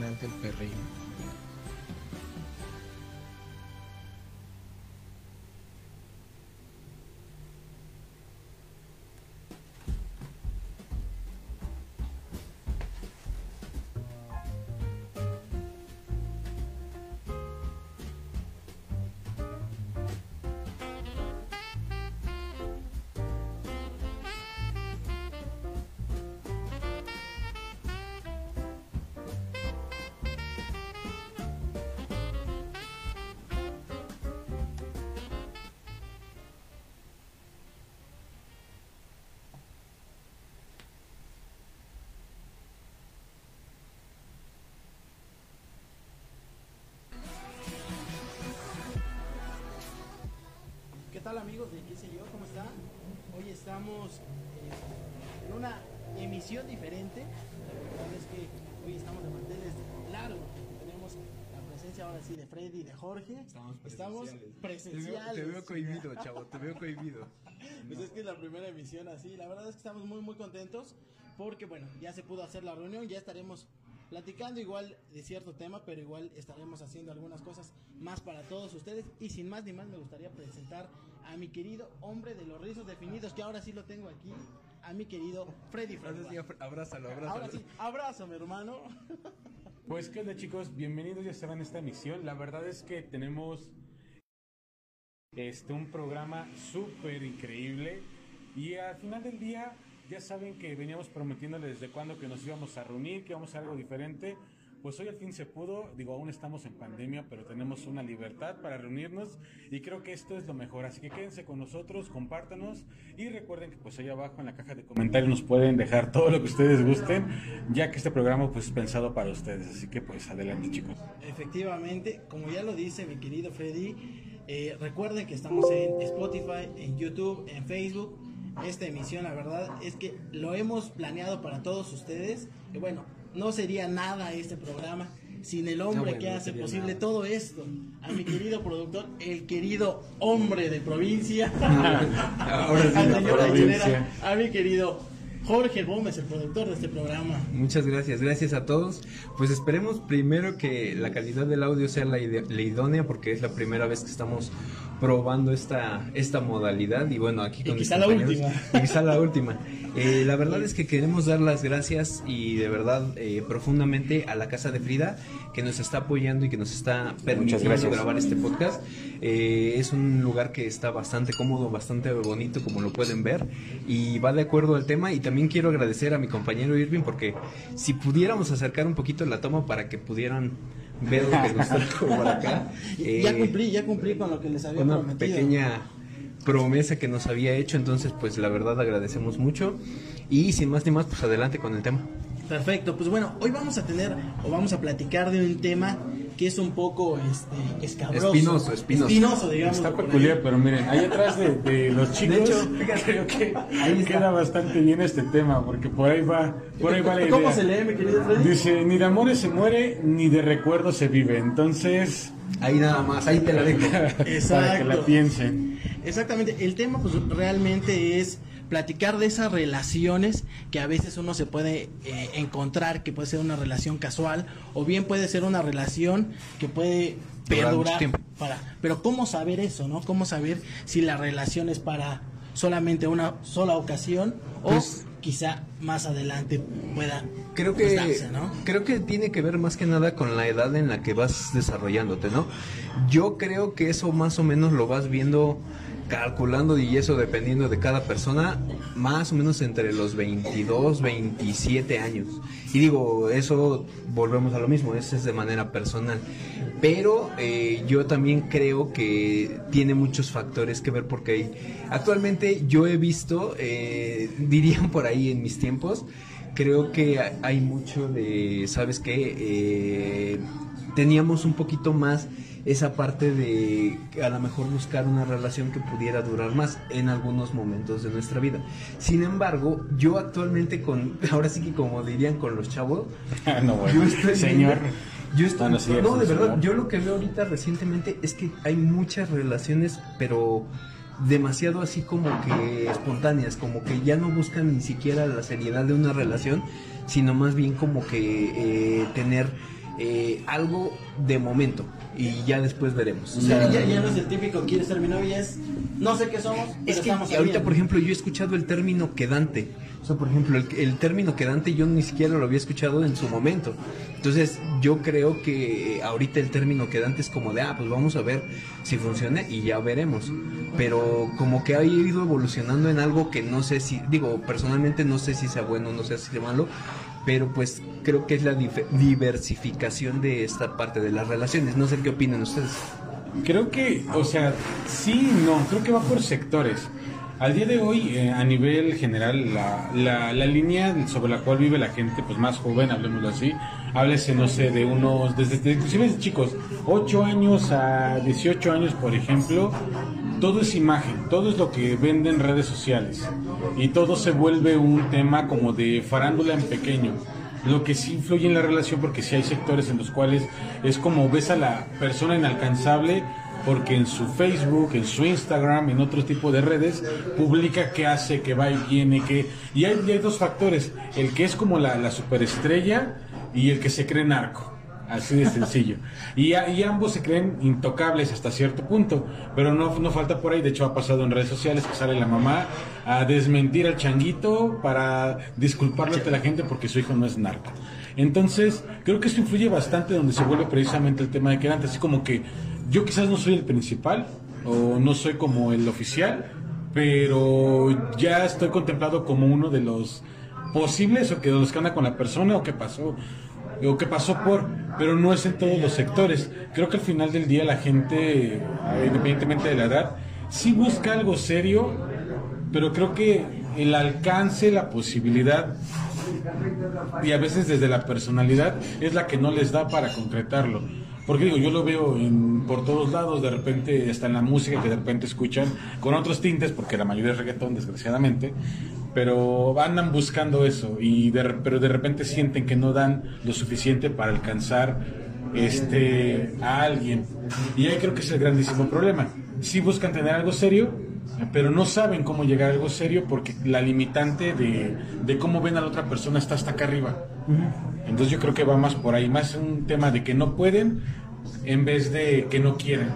impresionante el perreo. Tal amigos de qué sé yo? ¿Cómo están? Hoy estamos eh, en una emisión diferente. La verdad es que hoy estamos de manteles largos. Tenemos la presencia ahora sí de Freddy y de Jorge. Estamos presenciales. Te veo, te veo cohibido, chavo, te veo cohibido. Pues es que es la primera emisión así. La verdad es que estamos muy muy contentos porque bueno, ya se pudo hacer la reunión, ya estaremos platicando igual de cierto tema, pero igual estaremos haciendo algunas cosas más para todos ustedes. Y sin más ni más me gustaría presentar a mi querido hombre de los rizos definidos, que ahora sí lo tengo aquí, a mi querido Freddy sí, Freddy. abrázalo, abrázalo. Ahora sí, abrazo mi hermano. Pues qué onda chicos, bienvenidos ya saben a esta emisión. La verdad es que tenemos este un programa súper increíble y al final del día ya saben que veníamos prometiéndoles desde cuándo que nos íbamos a reunir, que íbamos a hacer algo diferente. Pues hoy al fin se pudo, digo, aún estamos en pandemia, pero tenemos una libertad para reunirnos y creo que esto es lo mejor. Así que quédense con nosotros, compártanos y recuerden que pues ahí abajo en la caja de comentarios nos pueden dejar todo lo que ustedes gusten, ya que este programa pues es pensado para ustedes. Así que pues adelante chicos. Efectivamente, como ya lo dice mi querido Freddy, eh, recuerden que estamos en Spotify, en YouTube, en Facebook. Esta emisión, la verdad, es que lo hemos planeado para todos ustedes. Y bueno, no sería nada este programa sin el hombre No, bueno, que hace posible nada. todo esto. A mi querido productor, el querido hombre de provincia. Ahora sí, la provincia. A mi querido Jorge Gómez, el productor de este programa. Muchas gracias, gracias a todos. Pues esperemos primero que la calidad del audio sea la, la idónea porque es la primera vez que estamos probando esta, esta modalidad y bueno, aquí Y con mis quizá la última. y quizá la última. Eh, la verdad es que queremos dar las gracias y de verdad eh, profundamente a la Casa de Frida que nos está apoyando y que nos está permitiendo grabar este podcast. Eh, es un lugar que está bastante cómodo, bastante bonito como lo pueden ver y va de acuerdo al tema y también quiero agradecer a mi compañero Irving porque si pudiéramos acercar un poquito la toma para que pudieran ver lo que nos tocó por acá. eh, ya cumplí, ya cumplí con lo que les había una prometido. pequeña promesa que nos había hecho, entonces pues la verdad agradecemos mucho y sin más ni más pues adelante con el tema. Perfecto, pues bueno, hoy vamos a tener o vamos a platicar de un tema que es un poco este, escabroso. Espinoso, espinoso. Espinoso, digamos. Está peculiar, pero miren, ahí atrás de, de los chicos, De hecho, fíjate, creo que ahí está. queda bastante bien este tema, porque por ahí va, por ahí va la idea. ¿Cómo se lee, mi querido Freddy? Dice, ni de amores se muere, ni de recuerdos se vive. Entonces, Ahí nada más, ahí te la dejo. para que Exacto. la piensen. Exactamente, el tema pues realmente es platicar de esas relaciones que a veces uno se puede eh, encontrar, que puede ser una relación casual o bien puede ser una relación que puede perdurar para, pero cómo saber eso, ¿no? Cómo saber si la relación es para solamente una sola ocasión o Pues- quizá más adelante pueda Creo que darse, ¿no? creo que tiene que ver más que nada con la edad en la que vas desarrollándote, ¿no? Yo creo que eso más o menos lo vas viendo calculando y eso dependiendo de cada persona, más o menos entre los 22, 27 años. Y digo, eso volvemos a lo mismo, eso es de manera personal. Pero eh, yo también creo que tiene muchos factores que ver porque actualmente yo he visto, eh, dirían por ahí en mis tiempos, creo que ha- hay mucho de, ¿sabes qué? Eh, teníamos un poquito más esa parte de a lo mejor buscar una relación que pudiera durar más en algunos momentos de nuestra vida. Sin embargo, yo actualmente con, ahora sí que como dirían con los chavos, no, bueno. yo estoy Señor. yo estoy, Ah, no, sí, no, de verdad, señor. yo lo que veo ahorita recientemente es que hay muchas relaciones, pero demasiado así como que espontáneas, como que ya no buscan ni siquiera la seriedad de una relación, sino más bien como que eh, tener eh, algo de momento y ya después veremos. O sea, ya, ya no es el típico quiere ser mi novia, es no sé qué somos, pero Es que estamos ahorita, por ejemplo, yo he escuchado el término quedante. O sea, por ejemplo, el, el término quedante yo ni siquiera lo había escuchado en su momento. Entonces, yo creo que ahorita el término quedante es como de, ah, pues vamos a ver si funciona y ya veremos. Pero como que ha ido evolucionando en algo que no sé si, digo, personalmente no sé si sea bueno, no sé si sea malo, pero pues creo que es la diversificación de esta parte de las relaciones. No sé qué opinan ustedes. Creo que, o sea, sí, no, creo que va por sectores. Al día de hoy, eh, a nivel general, la, la, la línea sobre la cual vive la gente, pues más joven, hablemoslo así, háblese, no sé, de unos, desde, desde- inclusive de chicos, 8 años a 18 años, por ejemplo, todo es imagen, todo es lo que venden en redes sociales. Y todo se vuelve un tema como de farándula en pequeño. Lo que sí influye en la relación, porque sí hay sectores en los cuales es como ves a la persona inalcanzable, porque en su Facebook, en su Instagram, en otro tipo de redes, publica qué hace, que va y viene, hay, y hay dos factores, el que es como la, la superestrella y el que se cree narco. Así de sencillo. Y, y ambos se creen intocables hasta cierto punto, pero no, falta por ahí, de hecho ha pasado en redes sociales que sale la mamá a desmentir al changuito para disculparle ante la gente porque su hijo no es narco. Entonces, creo que eso influye bastante donde se vuelve precisamente el tema de que antes, así como que yo quizás no soy el principal o no soy como el oficial, pero ya estoy contemplado como uno de los posibles o que los que anda con la persona o que pasó o que pasó por, pero no es en todos los sectores. Creo que al final del día la gente, eh, independientemente de la edad, sí busca algo serio, pero creo que el alcance, la posibilidad y a veces desde la personalidad es la que no les da para concretarlo. Porque digo, yo lo veo en- por todos lados, de repente, hasta en la música que de repente escuchan, con otros tintes, porque la mayoría es reggaetón, desgraciadamente, pero andan buscando eso, y de, pero de repente sienten que no dan lo suficiente para alcanzar este a alguien. Y ahí creo que es el grandísimo problema. Sí buscan tener algo serio, pero no saben cómo llegar a algo serio porque la limitante de, de cómo ven a la otra persona está hasta acá arriba. Entonces yo creo que va más por ahí, más un tema de que no pueden en vez de que no quieren.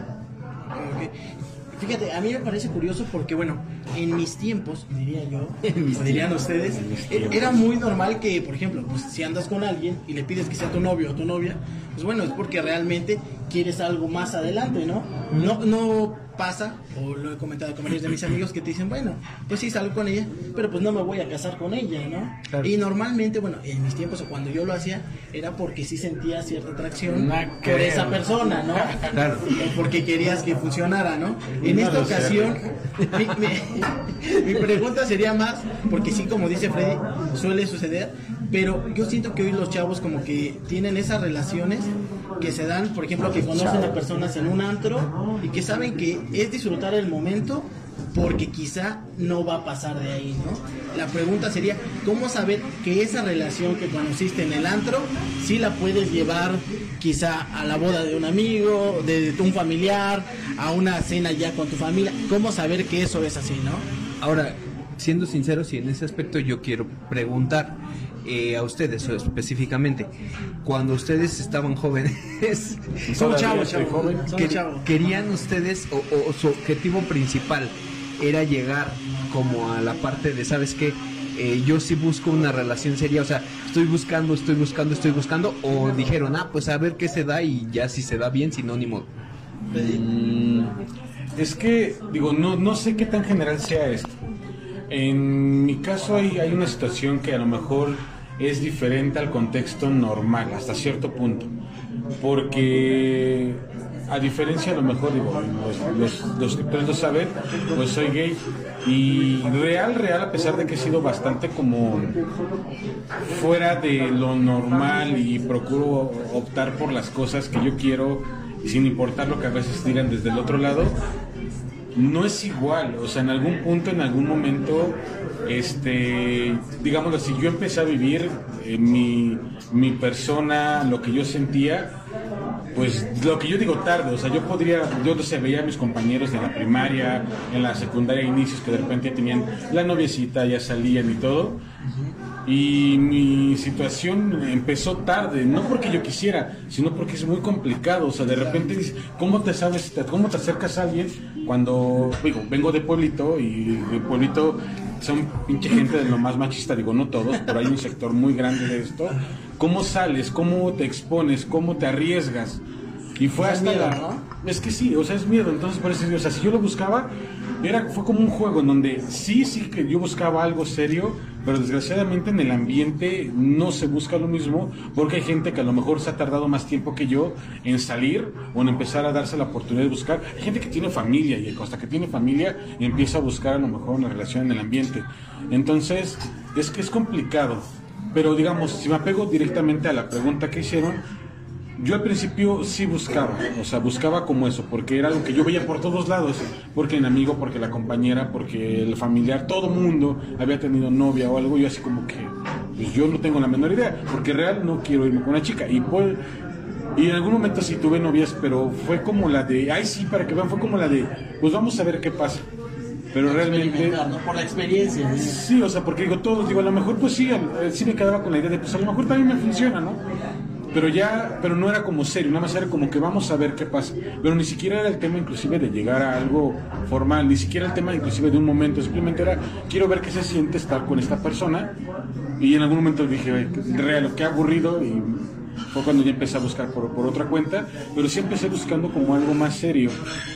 Fíjate, a mí me parece curioso porque, bueno, en mis tiempos, diría yo, dirían ustedes, e- era muy normal que, por ejemplo, pues si andas con alguien y le pides que sea tu novio o tu novia, pues bueno, es porque realmente quieres algo más adelante, ¿no? No, no pasa, o lo he comentado con varios de mis amigos que te dicen, bueno, pues sí salgo con ella, pero pues no me voy a casar con ella, ¿no? Claro. Y normalmente, bueno, en mis tiempos o cuando yo lo hacía, era porque sí sentía cierta atracción No por creo. esa persona, ¿no? Claro. O porque querías que funcionara, ¿no? En esta ocasión, mi, mi- mi pregunta sería más, porque sí, como dice Freddy, suele suceder, pero yo siento que hoy los chavos como que tienen esas relaciones que se dan, por ejemplo, que conocen a personas en un antro y que saben que es disfrutar el momento porque quizá no va a pasar de ahí, ¿no? La pregunta sería, ¿cómo saber que esa relación que conociste en el antro, sí la puedes llevar quizá a la boda de un amigo, de un familiar, a una cena ya con tu familia? ¿Cómo saber que eso es así, no? Ahora, siendo sinceros, y en ese aspecto yo quiero preguntar eh, a ustedes específicamente, cuando ustedes estaban jóvenes, Todavía chavos, estoy chavos. joven. Somos que- chavos. ¿querían ustedes o, o su objetivo principal era llegar como a la parte de, ¿sabes qué? Eh, yo sí busco una relación seria, o sea, estoy buscando, estoy buscando, estoy buscando, o dijeron, ah, pues a ver qué se da y ya si se da bien, si no, ni modo. Mm, es que, digo, no, no sé qué tan general sea esto. En mi caso hay, hay una situación que a lo mejor es diferente al contexto normal, hasta cierto punto. Porque, a diferencia a lo mejor, digo, los, los, los que pues soy gay. Y real, real, a pesar de que he sido bastante como fuera de lo normal y procuro optar por las cosas que yo quiero sin importar lo que a veces digan desde el otro lado, no es igual, o sea, en algún punto, en algún momento, este, digámoslo así, yo empecé a vivir eh, mi, mi persona, lo que yo sentía, pues lo que yo digo tarde, o sea, yo podría, yo no sé, veía a mis compañeros de la primaria, en la secundaria inicios que de repente tenían la noviecita, ya salían y todo, Y mi situación empezó tarde, no porque yo quisiera, sino porque es muy complicado. O sea, de repente dices, ¿cómo te sabes, cómo te acercas a alguien cuando, digo, vengo de pueblito y de pueblito son pinche gente de lo más machista, digo, no todos, pero hay un sector muy grande de esto. ¿Cómo sales? ¿Cómo te expones? ¿Cómo te arriesgas? Y fue hasta miedo, la... ¿no? Es que sí, o sea, es miedo. Entonces, por eso, o sea, si yo lo buscaba, era, fue como un juego en donde sí, sí que yo buscaba algo serio, pero desgraciadamente en el ambiente no se busca lo mismo, porque hay gente que a lo mejor se ha tardado más tiempo que yo en salir o en empezar a darse la oportunidad de buscar. Hay gente que tiene familia y hasta que tiene familia empieza a buscar a lo mejor una relación en el ambiente. Entonces, es que es complicado. Pero digamos, si me apego directamente a la pregunta que hicieron, yo al principio sí buscaba, o sea, buscaba como eso, porque era algo que yo veía por todos lados, porque el amigo, porque la compañera, porque el familiar, todo mundo había tenido novia o algo, yo así como que, pues yo no tengo la menor idea, porque real no quiero irme con una chica, y pues, y en algún momento sí tuve novias, pero fue como la de, ay sí, para que vean, fue como la de, pues vamos a ver qué pasa, pero realmente... Por la experiencia. ¿no? Sí, o sea, porque digo, todos, digo, a lo mejor pues sí, eh, sí me quedaba con la idea de, pues a lo mejor también me funciona, ¿no? Pero ya, pero no era como serio, nada más era como que vamos a ver qué pasa. Pero ni siquiera era el tema inclusive de llegar a algo formal, ni siquiera el tema inclusive de un momento, simplemente era, quiero ver qué se siente estar con esta persona. Y en algún momento dije, "Oye, real, qué aburrido y fue cuando ya empecé a buscar por, por otra cuenta, pero sí empecé buscando como algo más serio.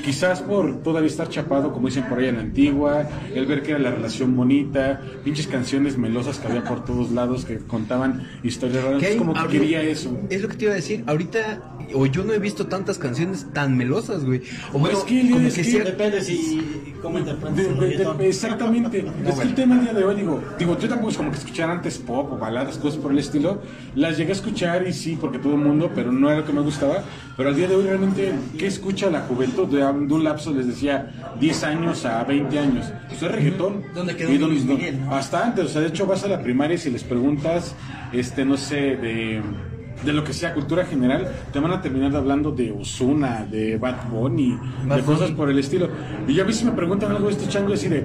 Quizás por todavía estar chapado, como dicen por ahí en la antigua, el ver que era la relación bonita, pinches canciones melosas que había por todos lados que contaban historias raras. Es como que Ahorita- quería eso. Es lo que te iba a decir. Ahorita, o yo no he visto tantas canciones tan melosas, güey. O bueno, Es que- como es que que- sí- Depende si cómo interpretas el reggaetón. exactamente. es que el tema el día de hoy, digo, digo, yo tampoco es como que escuchar antes pop o baladas, cosas por el estilo. Las llegué a escuchar y sí, porque todo el mundo, pero no era lo que me gustaba. Pero al día de hoy realmente, ¿qué escucha la juventud? De, un lapso, les decía, 10 años a 20 años. Pues es reggaetón. ¿Dónde quedó Y Luis Miguel, no? Hasta antes, o sea, de hecho vas a la primaria y si les preguntas, este, no sé, de de lo que sea cultura general, te van a terminar hablando de Osuna, de Bad Bunny, Bad de cosas Bunny. por el estilo. Y yo a veces me preguntan algo de estos changos y de,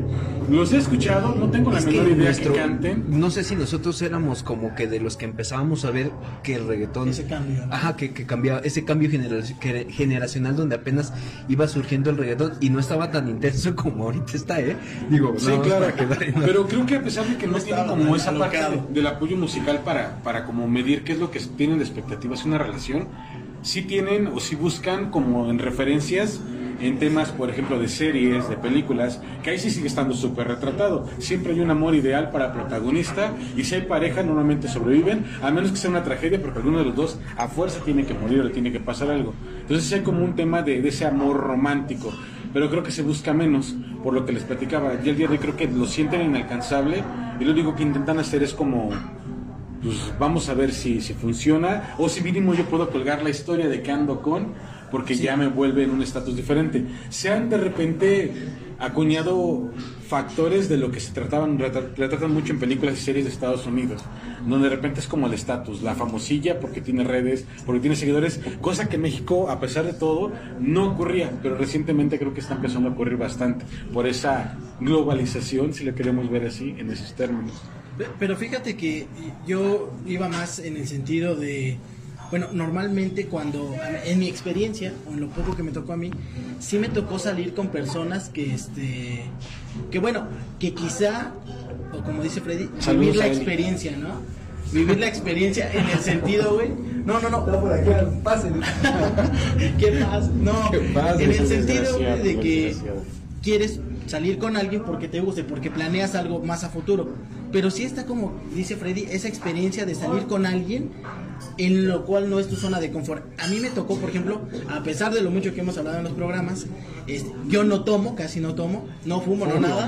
los he escuchado, no tengo la Es que menor idea nuestro- que canten. No sé si nosotros éramos como que de los que empezábamos a ver que el reggaetón. Ese cambio, ¿no? Ajá, que, que cambiaba, ese cambio genera- que- generacional donde apenas iba surgiendo el reggaetón y no estaba tan intenso como ahorita está, ¿eh? Digo, Sí, más claro. para quedar en Pero creo que a pesar de que no, No estaba como esa parte de- del apoyo musical para, para como medir qué es lo que tienen de expectativas una relación, sí tienen o sí buscan como en referencias en temas, por ejemplo, de series, de películas, que ahí sí sigue estando súper retratado. Siempre hay un amor ideal para protagonista y si hay pareja normalmente sobreviven, a menos que sea una tragedia, porque alguno de los dos a fuerza tiene que morir o le tiene que pasar algo. Entonces hay como un tema de, de ese amor romántico, pero creo que se busca menos, por lo que les platicaba. Y el día de hoy creo que lo sienten inalcanzable y lo único que intentan hacer es como pues vamos a ver si, si funciona o si mínimo yo puedo colgar la historia de que ando con porque ya me vuelve en un estatus diferente. Se han de repente acuñado factores de lo que se trataban, retra- retratan mucho en películas y series de Estados Unidos, donde de repente es como el estatus, la famosilla porque tiene redes, porque tiene seguidores, cosa que en México, a pesar de todo, no ocurría, pero recientemente creo que está empezando a ocurrir bastante por esa globalización, si lo queremos ver así, en esos términos. Pe- Pero fíjate que yo iba más en el sentido de, bueno, normalmente cuando, en mi experiencia, o en lo poco que me tocó a mí, sí me tocó salir con personas que, este, que bueno, que quizá, o como dice Freddy, vivir la experiencia, ¿no? Vivir la experiencia en el sentido, güey. No, no, no. Pasen. ¿Qué pasa? No, ¿Qué pasa? en el sentido güey, de que quieres salir con alguien porque te guste, porque planeas algo más a futuro. Pero sí está como dice Freddy, esa experiencia de salir con alguien en lo cual no es tu zona de confort. A mí me tocó, por ejemplo, a pesar de lo mucho que hemos hablado en los programas, este, yo no tomo, casi no tomo, no fumo, no nada.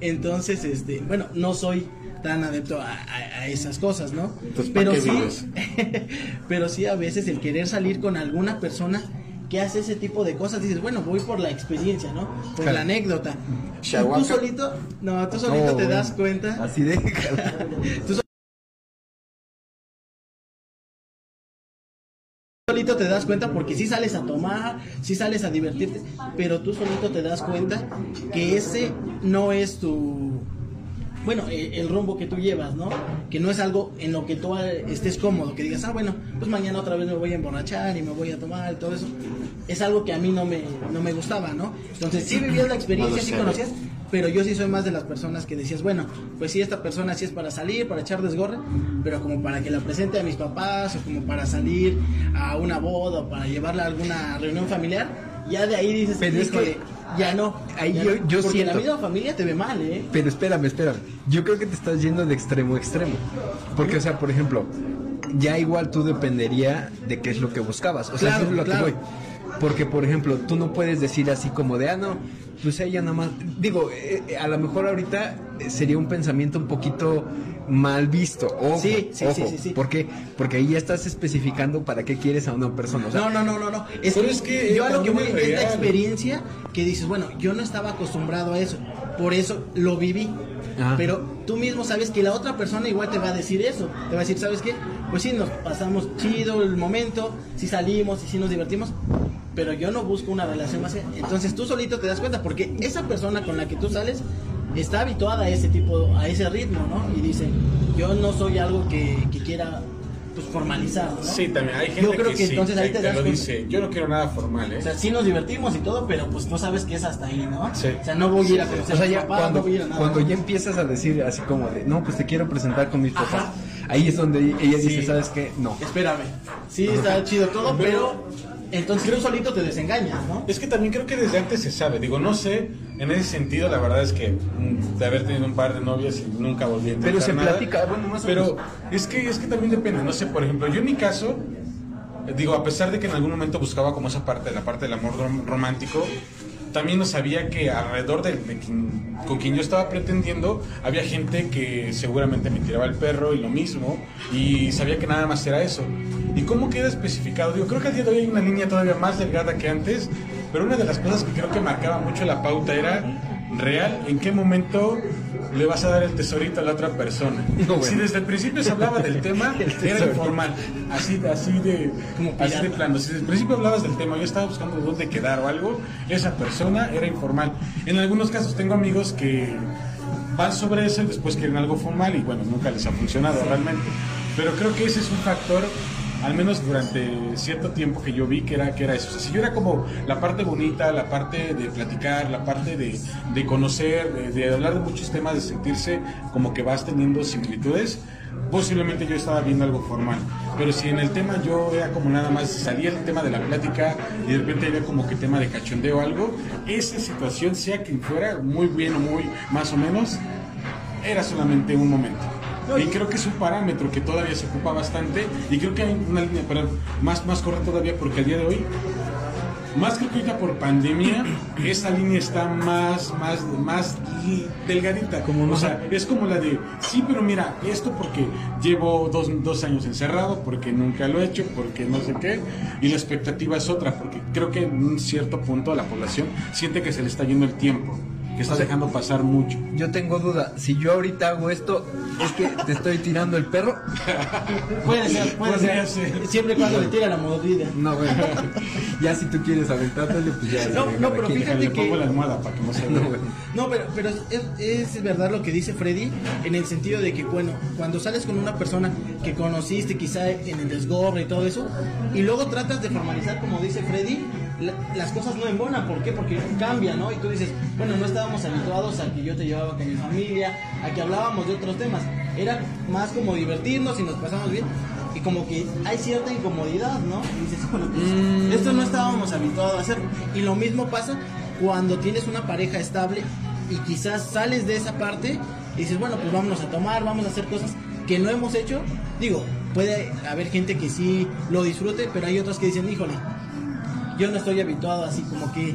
Entonces, este, bueno, no soy tan adepto a, a- a esas cosas, ¿no? Entonces, ¿para pero sí, pero sí a veces el querer salir con alguna persona que hace ese tipo de cosas, dices, bueno, voy por la experiencia, ¿no? Por Claro. la anécdota. Shahuaca. tú solito, no, tú solito No, te das cuenta. Así de. Tú solito te das cuenta porque sí sales a tomar, sí sales a divertirte, pero tú solito te das cuenta que ese no es tu bueno, eh, el rumbo que tú llevas, ¿no? Que no es algo en lo que tú eh, estés cómodo, que digas, ah, bueno, pues mañana otra vez me voy a emborrachar y me voy a tomar y todo eso. Es algo que a mí no me, no me gustaba, ¿no? Entonces sí vivías la experiencia, sí conocías, pero yo sí soy más de las personas que decías, bueno, pues sí, esta persona sí es para salir, para echar desgorre, pero como para que la presente a mis papás o como para salir a una boda o para llevarla a alguna reunión familiar, ya de ahí dices, Pero es "Híjole, que ya no. ahí ya yo- no". yo Porque la siento- misma familia te ve mal, ¿eh? Pero espérame, espérame. Yo creo que te estás yendo de extremo a extremo. Porque, o sea, por ejemplo, ya igual tú dependería de qué es lo que buscabas. O sea, Claro, eso es lo claro. que voy. Porque, por ejemplo, tú no puedes decir así como de, ah, no, pues ella nada más. Digo, eh, eh, a lo mejor ahorita sería un pensamiento un poquito mal visto. Ojo, Sí, sí, ojo. sí, sí, sí. ¿Por qué? Porque ahí ya estás especificando para qué quieres a una persona. O sea, No, no, no, no, no. Es, Pero es que yo a lo que voy es la experiencia que dices, bueno, yo no estaba acostumbrado a eso, por eso lo viví. Ajá. Pero tú mismo sabes que la otra persona igual te va a decir eso. Te va a decir, ¿sabes qué? Pues sí, nos pasamos chido el momento, sí salimos y sí nos divertimos, pero yo no busco una relación más. Entonces tú solito te das cuenta, porque esa persona con la que tú sales está habituada a ese tipo, a ese ritmo, ¿no? Y dice, yo no soy algo que, que quiera pues formalizar, ¿no? Sí, también hay gente Yo creo que, sí, entonces ahí te das lo cuenta. dice. Yo no quiero nada formal, ¿eh? O sea, sí nos divertimos y todo, pero pues tú sabes que es hasta ahí, ¿no? Sí. O sea, no voy a ir a conocer O sea, ya papá, cuando, no voy a ir a nada. cuando ya empiezas a decir así como de, no, pues te quiero presentar con mis papás. Ajá. Ahí es donde ella dice, Sí. ¿sabes qué? No. Espérame. Sí, está chido todo, pero entonces tú solito te desengañas, ¿no? Es que también creo que desde antes se sabe. Digo, no sé, en ese sentido, la verdad es que mm, de haber tenido un par de novias y nunca volví a Pero se nada. platica, bueno, más o Pero menos. es que, es que también depende. No sé, por ejemplo, yo en mi caso, digo, a pesar de que en algún momento buscaba como esa parte, la parte del amor rom- romántico, también no sabía que alrededor de, de quien- con quien yo estaba pretendiendo había gente que seguramente me tiraba el perro y lo mismo y sabía que nada más era eso. ¿Y cómo queda especificado? Digo, creo que al día de hoy hay una línea todavía más delgada que antes, pero una de las cosas que creo que marcaba mucho la pauta era real, en qué momento le vas a dar el tesorito a la otra persona. No, bueno. Si desde el principio se hablaba del tema, era informal, así, así de, Como así de plano. Si desde el principio hablabas del tema, yo estaba buscando dónde quedar o algo, esa persona era informal. En algunos casos tengo amigos que van sobre eso y después quieren algo formal y bueno, nunca les ha funcionado realmente. Pero creo que ese es un factor, al menos durante cierto tiempo que yo vi que era, que era eso. Si yo era como la parte bonita, la parte de platicar, la parte de, de conocer, de, hablar de muchos temas, de sentirse como que vas teniendo similitudes, posiblemente yo estaba viendo algo formal. Pero si en el tema yo era como nada más, salía el tema de la plática y de repente había como que tema de cachondeo o algo, esa situación, sea quien fuera, muy bien o muy más o menos, era solamente un momento. Y creo que es un parámetro que todavía se ocupa bastante y creo que hay una línea pero más, más corta todavía porque al día de hoy, más creo que ahorita por pandemia, esa línea está más, más, más delgadita. Como o sea, es como la de, sí, pero mira, esto porque llevo dos, dos años encerrado, porque nunca lo he hecho, porque no sé qué, y la expectativa es otra, porque creo que en un cierto punto la población siente que se le está yendo el tiempo, que está dejando pasar mucho. Yo tengo duda, si yo ahorita hago esto, es que te estoy tirando el perro. Puede ser, puede ser. ser. Siempre cuando le tira la mordida. No, bueno. ya si tú quieres aventártelo, pues ya. No, ya, no, pero quien. fíjate que- pongo la almohada para que no se No. No, pero, pero es, es verdad lo que dice Freddy en el sentido de que, bueno, cuando sales con una persona que conociste quizá en el desgorre y todo eso, y luego tratas de formalizar, como dice Freddy, la- las cosas no embonan. ¿Por qué? Porque cambia, ¿no? Y tú dices, bueno, no estábamos habituados a que yo te llevaba con mi familia, a que hablábamos de otros temas. Era más como divertirnos y nos pasamos bien. Y como que hay cierta incomodidad, ¿no? Y dices, bueno, pues, esto no estábamos habituados a hacer. Y lo mismo pasa cuando tienes una pareja estable y quizás sales de esa parte y dices, bueno, pues vámonos a tomar, vamos a hacer cosas que no hemos hecho. Digo, puede haber gente que sí lo disfrute, pero hay otros que dicen, híjole, yo no estoy habituado así como que,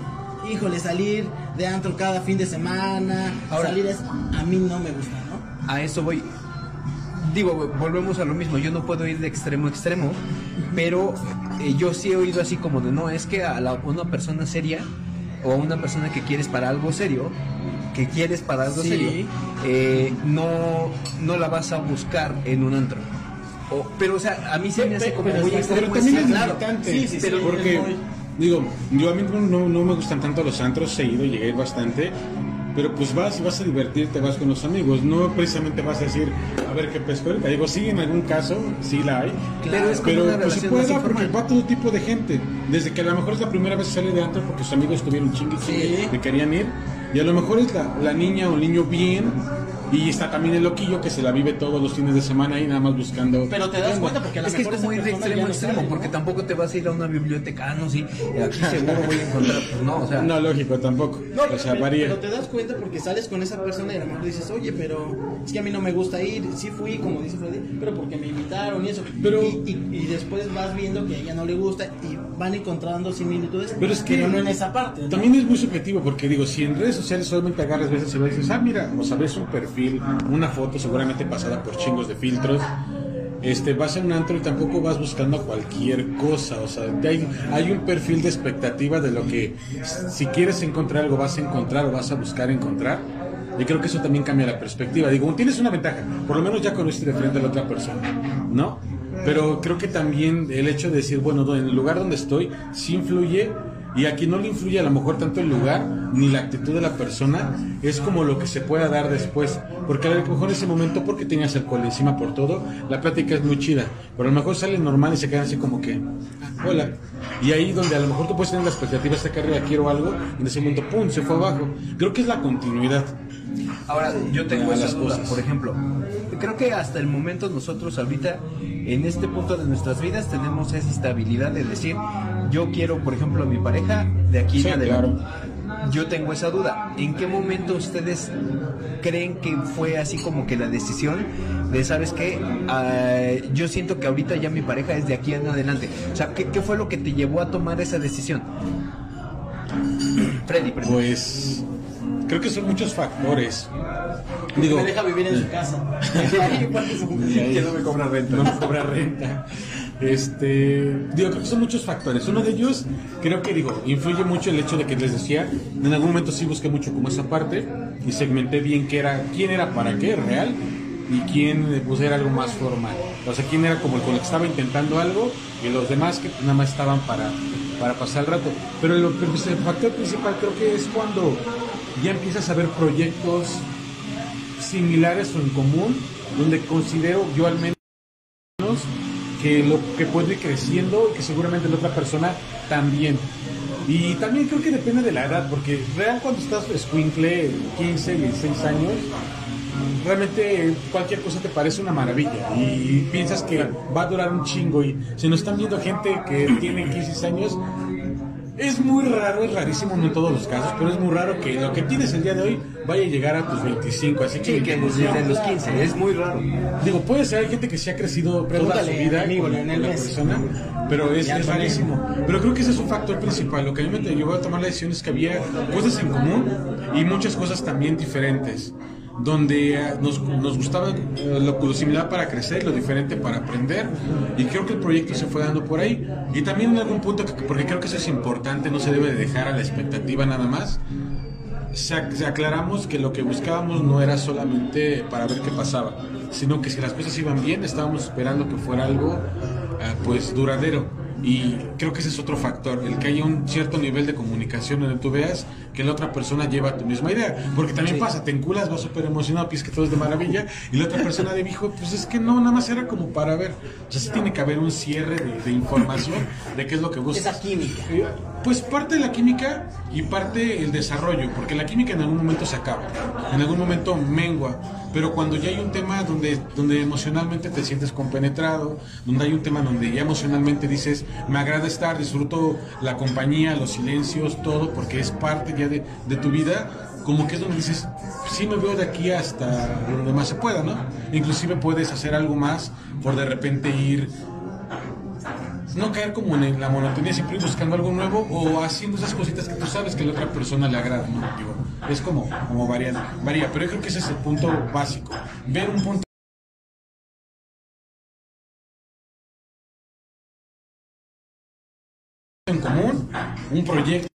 híjole, salir de antro cada fin de semana, Ahora- salir es, a mí no me gusta, ¿no? A eso voy. Digo, volvemos a lo mismo. Yo no puedo ir de extremo a extremo, pero eh, yo sí he oído así como de no, es que a la- una persona seria o a una persona que quieres para algo serio, que quieres para algo Sí. serio, eh, no, no la vas a buscar en un antro. O- pero, o sea, a mí se me hace como muy extremo. Pero también es claro. Sí, sí, sí, porque, muy- digo, yo a mí no, no me gustan tanto los antros, he ido, llegué a ir bastante. pero pues vas y vas a divertirte, vas con los amigos, no precisamente vas a decir, a ver qué pesco ahorita. Digo, sí, en algún caso, sí la hay, Pero es como pero una pues se puede dar porque va todo tipo de gente. Desde que a lo mejor es la primera vez que sale de antro porque sus amigos tuvieron chingue, chingue, Sí. querían ir, y a lo mejor es la, la niña o el niño bien. Y está también el loquillo que se la vive todos los fines de semana ahí nada más buscando. Pero te das cuenta porque a lo Es que es mejor como ir de extremo ya a no extremo, sale, ¿no? porque tampoco te vas a ir a una biblioteca, ah, no, sí, aquí seguro voy a encontrar, pues no, o sea, No, lógico, tampoco. No, o sea, pero, varía. pero te das cuenta porque sales con esa persona y a lo mejor dices, oye, pero es que a mí no me gusta ir, sí fui, como dice Freddy, pero porque me invitaron y eso. Pero- y, y- y después vas viendo que a ella no le gusta y van encontrando similitudes, Pero es que no en esa parte. ¿no? También es muy subjetivo porque digo, si en redes sociales solamente agarras veces y dices, ah, mira, o sabes un perfil, una foto seguramente pasada por chingos de filtros, este, vas a un antro y tampoco vas buscando cualquier cosa, o sea, hay, hay un perfil de expectativa de lo que si quieres encontrar algo vas a encontrar o vas a buscar encontrar. Y creo que eso también cambia la perspectiva. Digo, tienes una ventaja, por lo menos ya conociste de frente a la otra persona, ¿no? Pero creo que también el hecho de decir, bueno, en el lugar donde estoy, sí influye, y aquí no le influye a lo mejor tanto el lugar ni la actitud de la persona, es como lo que se pueda dar después. Porque a lo mejor en ese momento, porque tenías alcohol encima por todo, la plática es muy chida. Pero a lo mejor sale normal y se quedan así como que, hola. Y ahí donde a lo mejor tú puedes tener la expectativa, hasta acá arriba quiero algo, en ese momento, pum, se fue abajo. Creo que es la continuidad. Ahora, yo tengo a esa las duda, cosas. por ejemplo, creo que hasta el momento nosotros ahorita, en este punto de nuestras vidas, tenemos esa estabilidad de decir, yo quiero, por ejemplo, a mi pareja de aquí Sí, en adelante. Yo tengo esa duda. ¿En qué momento ustedes creen que fue así como que la decisión de, sabes qué, Ah, yo siento que ahorita ya mi pareja es de aquí en adelante? O sea, ¿qué, qué fue lo que te llevó a tomar esa decisión? Freddy, Freddy. Pues creo que son muchos factores. Digo, me deja vivir en su casa. Que no me cobra renta. No me cobra renta. Este, digo, creo que son muchos factores. Uno de ellos, creo que digo, influye mucho el hecho de que les decía, en algún momento sí busqué mucho como esa parte y segmenté bien qué era, quién era para qué real y quién pues era algo más formal. O sea, quién era como el con el que estaba intentando algo y los demás que nada más estaban para, para pasar el rato. Pero lo- pero, el factor principal creo que es cuando ya empiezas a ver proyectos similares o en común, donde considero yo al menos que lo que puedo ir creciendo y que seguramente la otra persona también. Y también creo que depende de la edad, porque real cuando estás escuincle, 15, 16 años, realmente cualquier cosa te parece una maravilla y piensas que va a durar un chingo y si nos están viendo gente que tiene 15 años, es muy raro, es rarísimo, no en todos los casos, pero es muy raro que lo que tienes el día de hoy vaya a llegar a tus 25, así que... Sí, que desde los 15, es muy raro. Digo, puede ser, hay gente que sí ha crecido toda su Pregúntale vida a mi amigo, con, Leonel con la Messi. persona, pero es, rarísimo. Pero creo que ese es un factor principal. Lo que a mí me llevó a tomar la decisión es que había cosas en común y muchas cosas también diferentes. Donde eh, nos, nos gustaba eh, lo, lo similar para crecer, lo diferente para aprender. Y creo que el proyecto se fue dando por ahí. Y también en algún punto, que- porque creo que eso es importante, no se debe de dejar a la expectativa nada más se aclaramos que lo que buscábamos no era solamente para ver qué pasaba, sino que si las cosas iban bien, estábamos esperando que fuera algo eh, pues duradero. Y creo que ese es otro factor, el que haya un cierto nivel de comunicación donde tú veas que la otra persona lleva tu misma idea. Porque también pasa, te enculas, vas súper emocionado, piensas que todo es de maravilla, y la otra persona le dijo, pues es que no, nada más era como para ver. O sea, sí tiene que haber un cierre de, de información de qué es lo que buscas. Esa química. Eh, Pues parte de la química y parte el desarrollo, porque la química en algún momento se acaba, en algún momento mengua, pero cuando ya hay un tema donde, donde emocionalmente te sientes compenetrado, donde hay un tema donde ya emocionalmente dices, me agrada estar, disfruto la compañía, los silencios, todo, porque es parte ya de, de tu vida, como que es donde dices, sí me veo de aquí hasta donde más se pueda, ¿no? Inclusive puedes hacer algo más por de repente ir no caer como en la monotonía, siempre buscando algo nuevo o haciendo esas cositas que tú sabes que a la otra persona le agrada. Digo, es como, como varía, varía, pero yo creo que ese es el punto básico. Ver un punto en común, un proyecto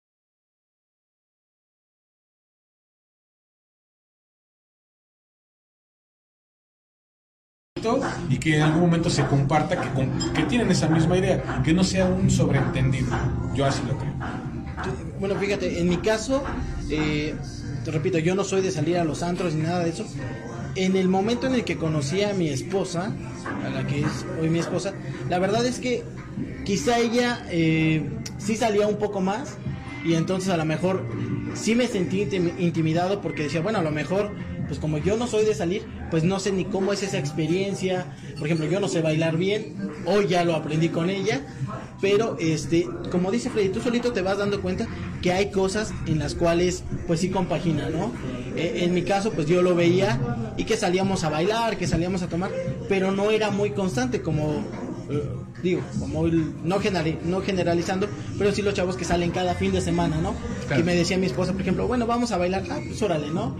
que en algún momento se comparta que, con- que tienen esa misma idea, que no sea un sobreentendido. Yo así lo creo. Bueno, fíjate, en mi caso, eh, te repito, yo no soy de salir a los antros ni nada de eso. En el momento en el que conocí a mi esposa, a la que es hoy mi esposa, la verdad es que quizá ella eh, sí salía un poco más y entonces a lo mejor sí me sentí intim- intimidado porque decía, bueno, a lo mejor, pues como yo no soy de salir, pues no sé ni cómo es esa experiencia. Por ejemplo, yo no sé bailar bien, hoy ya lo aprendí con ella, pero este, como dice Freddy, tú solito te vas dando cuenta que hay cosas en las cuales pues sí compagina, ¿no? Eh, en mi caso, pues yo lo veía y que salíamos a bailar, que salíamos a tomar, pero no era muy constante como eh, digo, como el- no, generali- no generalizando, pero sí los chavos que salen cada fin de semana, ¿no? Claro. Que me decía mi esposa, por ejemplo, bueno, vamos a bailar, ah, pues órale, ¿no?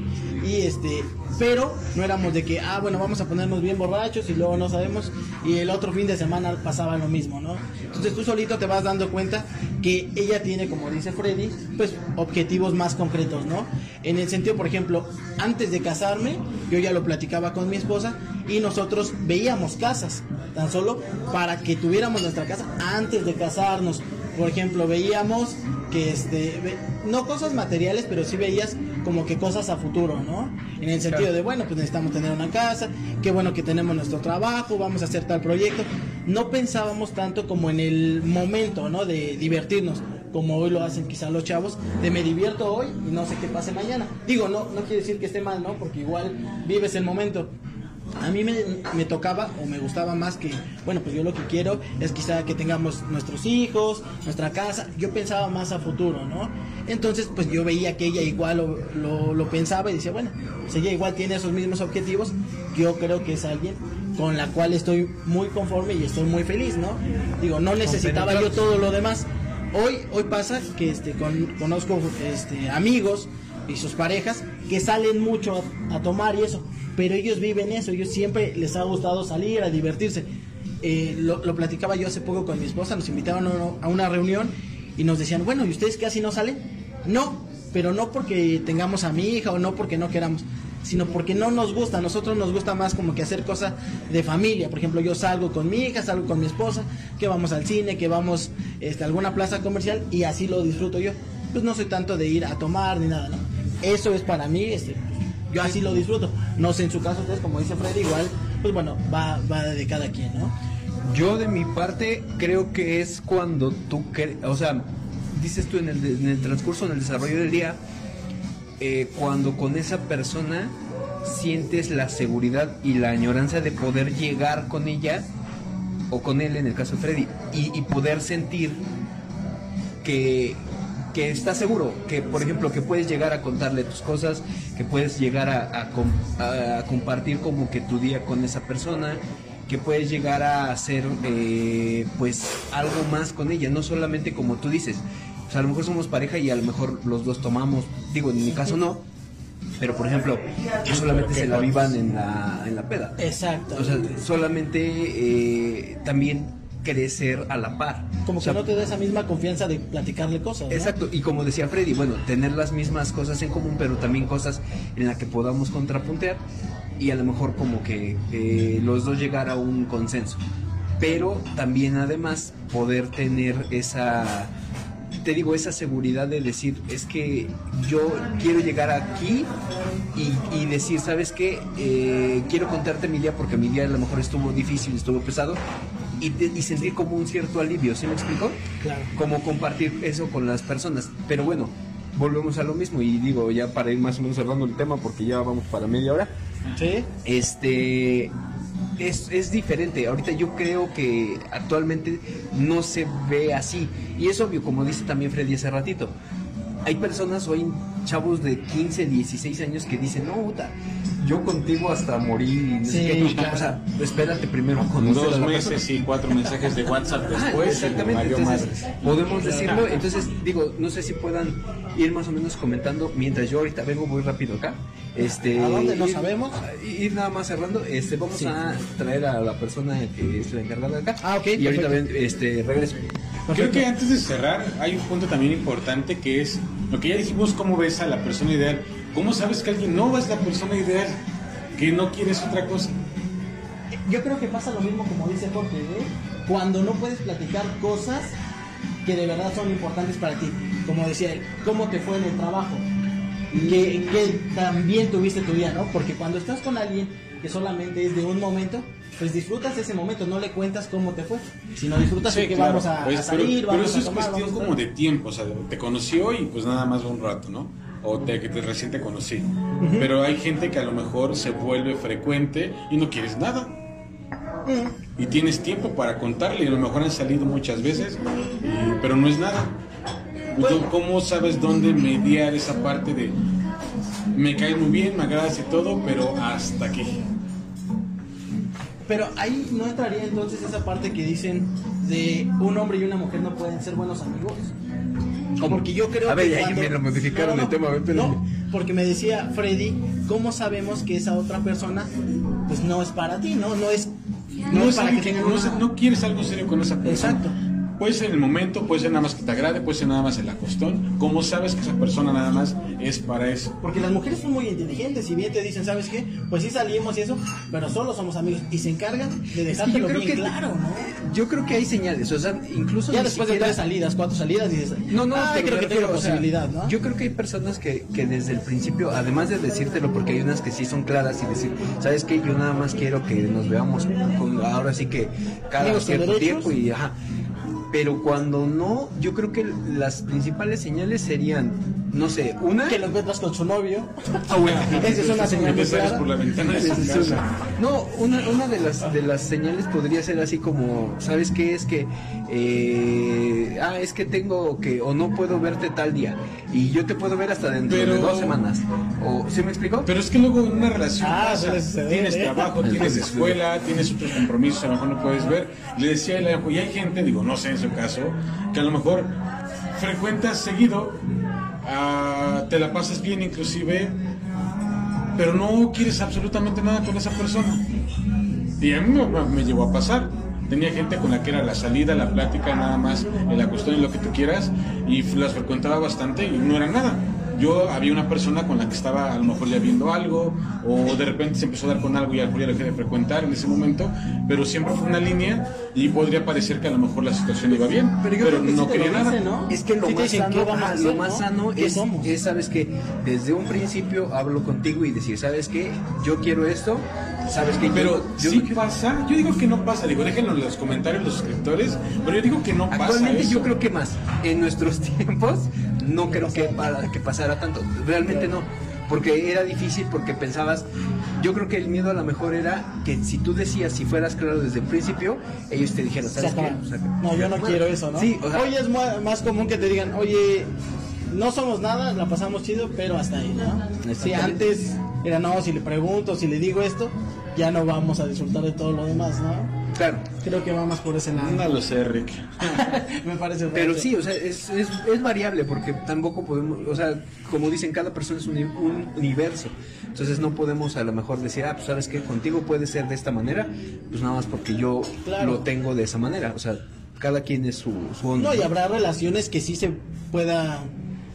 Y este, pero no éramos de que, ah, bueno, vamos a ponernos bien borrachos y luego no sabemos, y el otro fin de semana pasaba lo mismo, ¿no? Entonces tú solito te vas dando cuenta que ella tiene, como dice Freddy, pues objetivos más concretos, ¿no? En el sentido, por ejemplo, antes de casarme, yo ya lo platicaba con mi esposa y nosotros veíamos casas, tan solo para que tuviéramos nuestra casa antes de casarnos. Por ejemplo, veíamos que este no cosas materiales, pero sí veías como que cosas a futuro, ¿no? En el sentido de, bueno, pues necesitamos tener una casa, qué bueno que tenemos nuestro trabajo, vamos a hacer tal proyecto. No pensábamos tanto como en el momento, ¿no? De divertirnos, como hoy lo hacen quizá los chavos, de me divierto hoy y no sé qué pase mañana. Digo, no, no quiere decir que esté mal, ¿no? Porque igual vives el momento. A mí me, me tocaba o me gustaba más que, bueno, pues yo lo que quiero es quizá que tengamos nuestros hijos, nuestra casa. Yo pensaba más a futuro, ¿no? Entonces, pues yo veía que ella igual lo, lo, lo pensaba y decía, bueno, pues ella igual tiene esos mismos objetivos. Yo creo que es alguien con la cual estoy muy conforme y estoy muy feliz, ¿no? Digo, no necesitaba yo todo lo demás. Hoy, hoy pasa que este, con- conozco este, amigos y sus parejas que salen mucho a, tomar y eso, pero ellos viven eso, ellos siempre les ha gustado salir a divertirse. Eh, lo, platicaba yo hace poco con mi esposa, nos invitaban a una- a una reunión y nos decían, bueno, ¿y ustedes casi no salen? No, pero no porque tengamos a mi hija o no porque no queramos, sino porque no nos gusta, a nosotros nos gusta más como que hacer cosas de familia, por ejemplo, yo salgo con mi hija, salgo con mi esposa, que vamos al cine, que vamos este, a alguna plaza comercial y así lo disfruto yo. Pues no soy tanto de ir a tomar ni nada, ¿no? Eso es para mí, este, yo así lo disfruto. No sé en su caso, ustedes, como dice Freddy, igual, pues bueno, va, va de cada quien, ¿no? Yo de mi parte creo que es cuando tú, o sea, dices tú en el, transcurso, en el desarrollo del día, eh, cuando con esa persona sientes la seguridad y la añoranza de poder llegar con ella o con él en el caso de Freddy y poder sentir que, que estás seguro, que por ejemplo que puedes llegar a contarle tus cosas, que puedes llegar a, a com- a- a compartir como que tu día con esa persona, que puedes llegar a hacer eh, pues algo más con ella, no solamente como tú dices, o sea, a lo mejor somos pareja y a lo mejor los dos tomamos, digo en mi caso no, pero por ejemplo, que solamente se la vivan en la, en la peda. Exacto. O sea, solamente eh, también crecer a la par. como O sea, que no te da esa misma confianza de platicarle cosas. ¿no? Exacto, y como decía Freddy, bueno, tener las mismas cosas en común, pero también cosas en las que podamos contrapuntear y a lo mejor como que eh, los dos llegar a un consenso. Pero también además poder tener esa, te digo, esa seguridad de decir, es que yo quiero llegar aquí y, y decir, ¿sabes qué? Eh, quiero contarte mi día porque mi día a lo mejor estuvo difícil, estuvo pesado. Y, sentir como un cierto alivio, ¿sí me explico? Claro. como compartir eso con las personas. Pero bueno, volvemos a lo mismo y digo, ya para ir más o menos cerrando el tema, porque ya vamos para media hora, Sí. este... Es, es diferente, ahorita yo creo que actualmente no se ve así y es obvio, como dice también Freddy hace ratito, hay personas hoy, chavos de 15, 16 años que dicen, no, puta, yo contigo hasta morir, Sí, qué". claro. o sea, espérate primero a conocer a Dos la meses persona. y cuatro mensajes de WhatsApp después. y exactamente, entonces podemos decirlo, entonces digo, no sé si puedan ir más o menos comentando mientras yo ahorita vengo muy rápido acá. Este, ¿A dónde? No ir- sabemos. Ir, nada más cerrando, este, vamos Sí. a traer a la persona que es la encargada de acá. Ah, ok, Y ahorita ven, este, regreso. Creo que antes de cerrar hay un punto también importante que es lo que ya dijimos, cómo ves a la persona ideal. ¿Cómo sabes que alguien no es la persona ideal? Que no quieres otra cosa. Yo creo que pasa lo mismo como dice Jorge, ¿eh? cuando no puedes platicar cosas que de verdad son importantes para ti. Como decía él, ¿cómo te fue en el trabajo? que, que también tuviste tu día, ¿no? Porque cuando estás con alguien que solamente es de un momento, pues disfrutas ese momento, no le cuentas cómo te fue, sino disfrutas de que claro, vamos a, a pues, salir, pero, vamos pero eso a es tomar, cuestión vamos a como de tiempo, o sea, te conoció y pues nada más un rato, ¿no? O te, que te recién te conocí. Pero hay gente que a lo mejor se vuelve frecuente y no quieres nada. Y tienes tiempo para contarle, y a lo mejor han salido muchas veces, y- pero no es nada. ¿Y tú ¿Cómo sabes dónde mediar esa parte de me caes muy bien, me agradas y todo, pero hasta aquí? Pero ahí no entraría entonces esa parte que dicen de un hombre y una mujer no pueden ser buenos amigos. Porque yo creo A ver, que ahí cuando- me lo modificaron No, no, el tema, a ver, espérame. No, porque me decía Freddy, ¿cómo sabemos que esa otra persona pues no es para ti, no? No es, No, es para que tengan no, una- no quieres algo serio con esa persona. Exacto. Puede ser el momento, puede ser nada más que te agrade, puede ser nada más el acostón. ¿Cómo sabes que esa persona nada más es para eso? Porque las mujeres son muy inteligentes y bien te dicen, ¿sabes qué? Pues sí salimos y eso, pero solo somos amigos y se encargan de dejártelo yo creo bien que claro, ¿no? Yo creo que hay señales, o sea, incluso Ya después de tres salidas, cuatro salidas, dices, No, no, "Ay, pero creo que tengo o sea, posibilidad, ¿no? Yo creo que hay personas que, que desde el principio, además de decírtelo, porque hay unas que sí son claras y decir, ¿sabes qué? Yo nada más quiero que nos veamos con, ahora sí que cada cierto derechos. tiempo y ajá. Pero cuando no, yo creo que las principales señales serían, no sé, una... Que lo encuentras con su novio. Ah, bueno. Esa es una señal muy clara. por la ventana es una. No, una, una de las de las señales podría ser así como, ¿sabes qué? Es que, eh, ah, es que tengo que, o no puedo verte tal día, y yo te puedo ver hasta dentro de dos semanas. O, ¿Sí me explico? Pero es que luego en una relación Ah, pasa. tienes ¿eh? trabajo, tienes escuela, tienes otros compromisos, a lo mejor no puedes ver. Le decía a él, y hay gente, digo, no sé en su caso, que a lo mejor frecuentas seguido, ah, te la pasas bien inclusive, pero no quieres absolutamente nada con esa persona. Y a mí me, me llegó a pasar. Tenía gente con la que era la salida, la plática, nada más, el acostón y lo que tú quieras, y las frecuentaba bastante y no era nada. Yo había una persona con la que estaba a lo mejor ya viendo algo, o de repente se empezó a dar con algo y a lo mejor ya dejé de frecuentar en ese momento, pero siempre fue una línea y podría parecer que a lo mejor la situación iba bien, pero, yo creo que no quería nada. ¿no? Es que lo Sí más sano, ¿qué vamos a ajá, hacer, lo más no? sano ¿Qué es, es, sabes que desde un principio hablo contigo y decir, ¿sabes qué? Yo quiero esto, ¿sabes qué? Yo- Pero yo sí no quiero- pasa, yo digo que no pasa, digo, déjenlo en los comentarios los suscriptores, pero yo digo que no pasa Actualmente yo creo que más. En nuestros tiempos no creo que, para, que pasara tanto. Realmente no. Porque era difícil porque pensabas, yo creo que el miedo a lo mejor era que si tú decías, si fueras claro desde el principio, ellos te dijeron, ¿sabes qué? acaba. O sea, no, yo no bueno, quiero eso, ¿no? Sí, o sea, Hoy es más común que te digan, oye, no somos nada, la pasamos chido, pero hasta ahí, ¿no? Sí, antes era, no, si le pregunto, si le digo esto, ya no vamos a disfrutar de todo lo demás, ¿no? Claro. Creo que va más por ese lado. No lo sé, Rick. Me parece Pero sí, o sea, es, es, es variable porque tampoco podemos, o sea, como dicen, cada persona es un, un universo. Entonces no podemos a lo mejor decir, ah, pues sabes que contigo puede ser de esta manera, pues nada más porque yo Claro. lo tengo de esa manera. O sea, cada quien es su, su onda. No, y habrá relaciones que sí se pueda,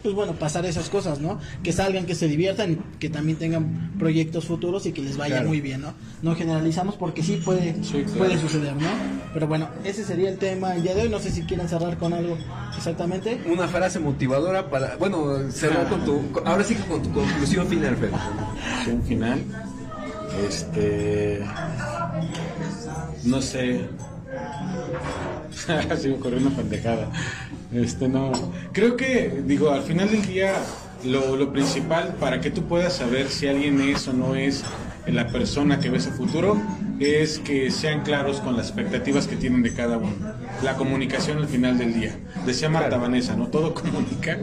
pues bueno, pasar esas cosas, ¿no? Que salgan, que se diviertan, que también tengan proyectos futuros y que les vaya Claro. muy bien, ¿no? No generalizamos porque sí puede, Sí, claro. puede suceder, ¿no? Pero bueno, ese sería el tema el día de hoy. No sé si quieren cerrar con algo exactamente. Una frase motivadora para, bueno, cerrar con tu, con- ahora sí que con tu conclusión final. Sí, un final. Este. No sé. Se me ocurrió una pendejada. Este no. Creo que, digo, al final del día, lo, lo principal para que tú puedas saber si alguien es o no es la persona que ves a futuro es que sean claros con las expectativas que tienen de cada uno. La comunicación al final del día. Decía Marta Vanessa, ¿no? Todo comunica.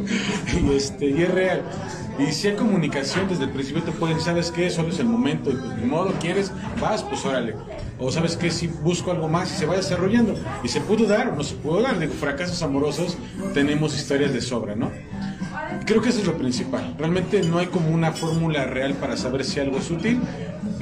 Y, este, y es real. Y si hay comunicación desde el principio te pueden, ¿sabes qué? Solo es el momento, y pues ni modo, ¿quieres? Vas, pues órale. O ¿sabes qué? Si busco algo más y se va desarrollando. Y se pudo dar o no se pudo dar. Digo, fracasos amorosos tenemos historias de sobra, ¿no? Creo que eso es lo principal. Realmente no hay como una fórmula real para saber si algo es útil.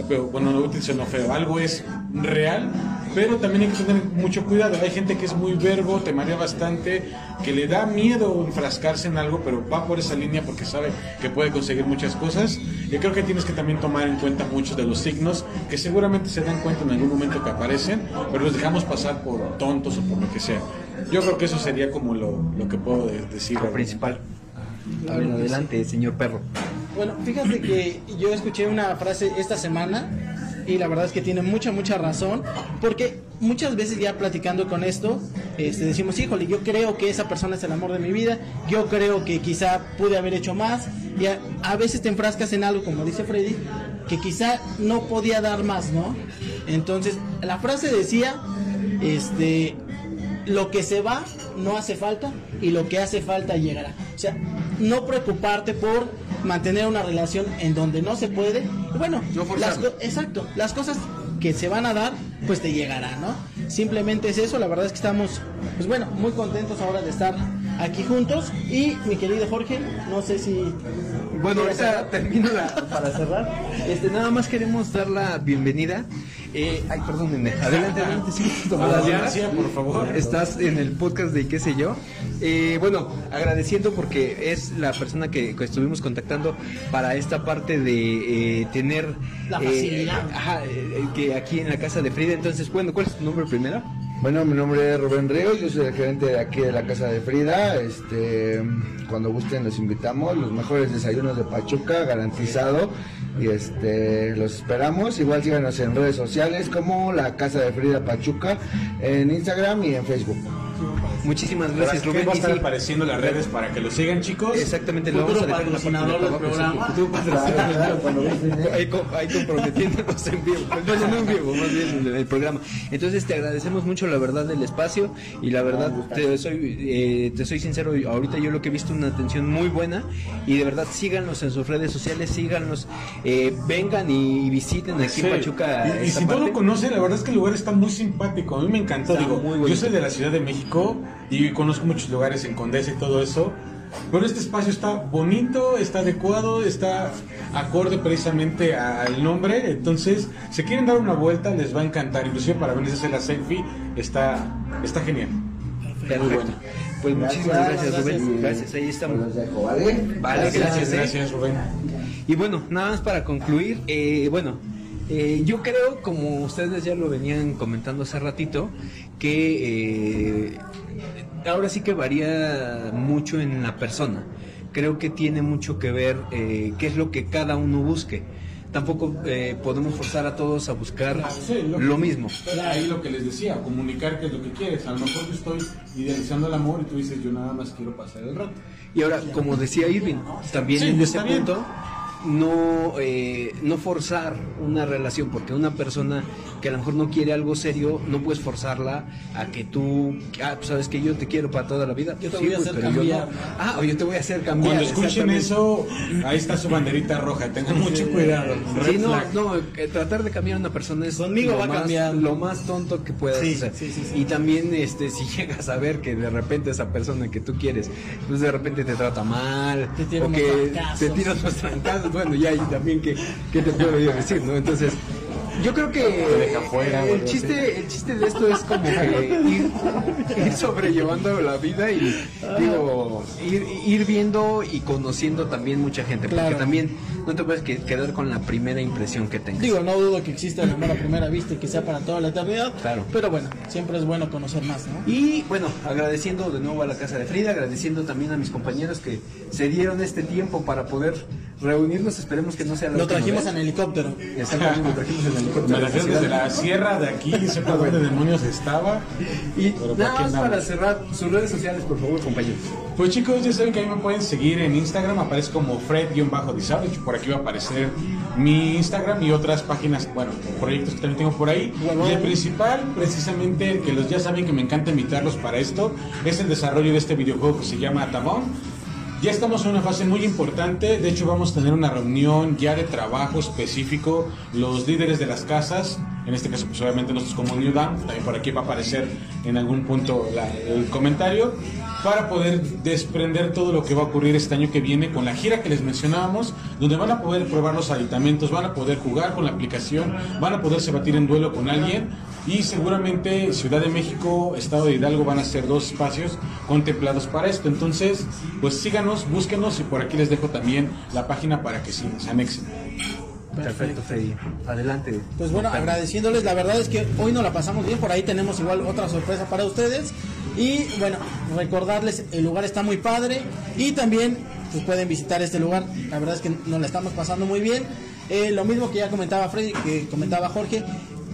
Pero, bueno, no útil suena feo. Algo es real, pero también hay que tener mucho cuidado. Hay gente que es muy verbo, te marea bastante, que le da miedo enfrascarse en algo, pero va por esa línea porque sabe que puede conseguir muchas cosas. Y creo que tienes que también tomar en cuenta muchos de los signos que seguramente se dan cuenta en algún momento que aparecen, pero los dejamos pasar por tontos o por lo que sea. Yo creo que eso sería como lo, lo que puedo de- decir. Lo principal. A ver, adelante, señor perro. Bueno, fíjate que yo escuché una frase esta semana y la verdad es que tiene mucha, mucha razón, porque muchas veces ya platicando con esto, este, decimos, híjole, yo creo que esa persona es el amor de mi vida, yo creo que quizá pude haber hecho más, y a, a veces te enfrascas en algo, como dice Freddy, que quizá no podía dar más, ¿no? Entonces, la frase decía, este, lo que se va no hace falta y lo que hace falta llegará. O sea, no preocuparte por mantener una relación en donde no se puede. Bueno, No las exacto, las cosas que se van a dar, pues te llegarán, ¿no? Simplemente es eso, la verdad es que estamos, pues bueno, muy contentos ahora de estar aquí juntos. Y mi querido Jorge, no sé si... Bueno, ¿quieres ahorita termino la, para cerrar. Este, nada más queremos dar la bienvenida. Eh, ay, perdónenme. Adelante, adelante, sí. Audiencia, por favor. Estás en el podcast de qué sé yo. Eh, bueno, agradeciendo porque es la persona que, que estuvimos contactando para esta parte de eh, tener La eh, facilidad. ajá, eh, que aquí en la casa de Frida. Entonces, bueno, ¿cuál es tu nombre primero? Bueno, mi nombre es Rubén Ríos, yo soy el gerente de aquí de la Casa de Frida. Este, cuando gusten los invitamos, los mejores desayunos de Pachuca, garantizado. Y este, los esperamos. Igual síganos en redes sociales como la Casa de Frida Pachuca, en Instagram y en Facebook. Muchísimas gracias, Rubén, va a Y estar sí, apareciendo en las redes para que lo sigan, chicos. Exactamente, lo vamos a dejar en la patrocinador del programa. patrocinador. Ahí, co- ahí comprometiéndonos en vivo. Pues, bueno, no en vivo, más bien en el programa. Entonces te agradecemos mucho la verdad del espacio y la verdad te soy, eh, te soy sincero, ahorita yo lo que he visto una atención muy buena y de verdad síganos en sus redes sociales, síganos, eh, vengan y visiten aquí en Sí. Pachuca. Y, y si no parte. lo conocen, la verdad es que el lugar está muy simpático. A mí me encantó. Está Digo, muy yo soy de la Ciudad de México y conozco muchos lugares en Condesa y todo eso. Pero este espacio está bonito, está adecuado, está acorde precisamente al nombre. Entonces, si quieren dar una vuelta, les va a encantar. Inclusive para venirse a hacer la selfie, está, está genial. Perfecto. Pues muchísimas gracias, Rubén. Y- Gracias, ahí estamos. Los dejo, ¿vale? Vale, gracias. ¿eh? Gracias, Rubén. Y bueno, nada más para concluir, eh, bueno, eh, yo creo, como ustedes ya lo venían comentando hace ratito, que eh, ahora sí que varía mucho en la persona. Creo que tiene mucho que ver eh, qué es lo que cada uno busque. Tampoco eh, podemos forzar a todos a buscar Sí, lo mismo. Ahí lo que les decía, comunicar qué es lo que quieres. A lo mejor yo estoy idealizando el amor y tú dices, yo nada más quiero pasar el rato. Y ahora, como decía Irving, también Sí, en está bien. No, eh, no forzar una relación, porque una persona que a lo mejor no quiere algo serio, no puedes forzarla a que tú, ah, pues sabes que yo te quiero para toda la vida. Yo te Sí, voy a pues, hacer cambiar. no. Ah, o yo te voy a hacer cambiar. Cuando escuchen eso, ahí está su banderita roja. Tengan mucho cuidado. Sí, no, no, eh, tratar de cambiar a una persona es Conmigo lo va más, cambiar. lo más tonto que puedas Sí, hacer. sí. Y también este si llegas a ver que de repente esa persona que tú quieres, pues de repente te trata mal, Te o que te unos trancazos, bueno, ya ahí también que, que te puedo decir, ¿no? Entonces, yo creo que deja fuera, el chiste, el chiste de esto es como que ir, ir sobrellevando la vida y digo, ir, ir viendo y conociendo también mucha gente, porque también no te puedes que- quedar con la primera impresión que tengas. Digo, no dudo que exista el amor a primera vista y que sea para toda la eternidad. Claro. Pero bueno, siempre es bueno conocer más, ¿no? Y bueno, agradeciendo de nuevo a la casa de Frida, agradeciendo también a mis compañeros que se dieron este tiempo para poder reunirnos. Esperemos que no sea la Lo trajimos vez. en helicóptero. Exactamente, lo trajimos en el helicóptero Me desde la sierra de aquí, sepa dónde demonios estaba. Y nada más para cerrar sus redes sociales, por favor, compañeros. Pues chicos, ya saben que ahí me pueden seguir en Instagram, aparece como Fred-Disable, por aquí va a aparecer mi Instagram y otras páginas, bueno, proyectos que también tengo por ahí. Y el principal, precisamente, que los ya saben que me encanta invitarlos para esto, es el desarrollo de este videojuego que se llama Atabón. Ya estamos en una fase muy importante, de hecho vamos a tener una reunión ya de trabajo específico, los líderes de las casas, en este caso pues obviamente nosotros como New Dawn, también por aquí va a aparecer en algún punto el comentario, para poder desprender todo lo que va a ocurrir este año que viene con la gira que les mencionábamos, donde van a poder probar los aditamentos, van a poder jugar con la aplicación, van a poderse batir en duelo con alguien y seguramente Ciudad de México, Estado de Hidalgo van a ser dos espacios contemplados para esto. Entonces, pues síganos, búsquenos y por aquí les dejo también la página para que se anexen. Perfecto, Freddy. Adelante. Pues bueno, agradeciéndoles, la verdad es que hoy nos la pasamos bien, por ahí tenemos igual otra sorpresa para ustedes. Y bueno, recordarles, el lugar está muy padre y también pues pueden visitar este lugar. La verdad es que nos la estamos pasando muy bien. Eh, lo mismo que ya comentaba Freddy, que comentaba Jorge,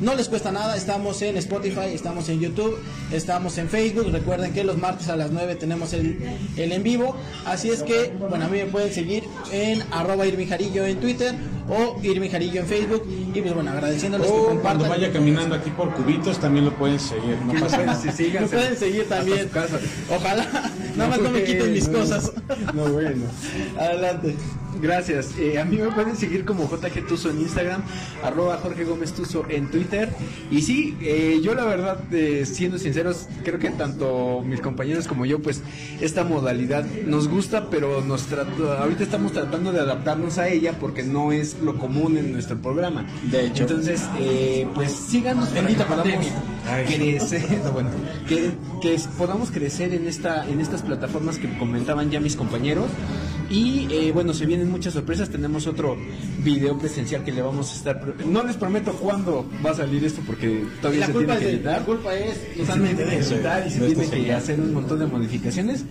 no les cuesta nada, estamos en Spotify, estamos en YouTube, estamos en Facebook. Recuerden que los martes a las 9 tenemos el, el en vivo. Así es que, bueno, a mí me pueden seguir en arroba Irving Jarillo en Twitter o Irving Jarillo en Facebook. Y pues bueno, agradeciéndoles que O compartan. cuando vaya caminando aquí por cubitos también lo pueden seguir. No pasa nada. Sí. Me pueden seguir también. Ojalá, nada más no me quiten mis cosas. No, bueno. Adelante. Gracias. Eh, a mí me pueden seguir como JG Tuzo en Instagram, arroba Jorge Gómez Tuzo en Twitter. Y sí, eh, yo la verdad, eh, siendo sinceros, creo que tanto mis compañeros como yo, pues esta modalidad nos gusta, pero nos trato- ahorita estamos tratando de adaptarnos a ella porque no es lo común en nuestro programa. De hecho. Entonces, eh, pues síganos para Bendita que podamos crecer, no, bueno, que, que podamos crecer en esta en estas plataformas que comentaban ya mis compañeros. Y eh, bueno, se vienen muchas sorpresas. Tenemos otro video presencial que le vamos a estar. No les prometo cuándo va a salir esto porque todavía La se tiene que editar. la culpa es totalmente de eso. editar y se tiene que hacer un montón de modificaciones.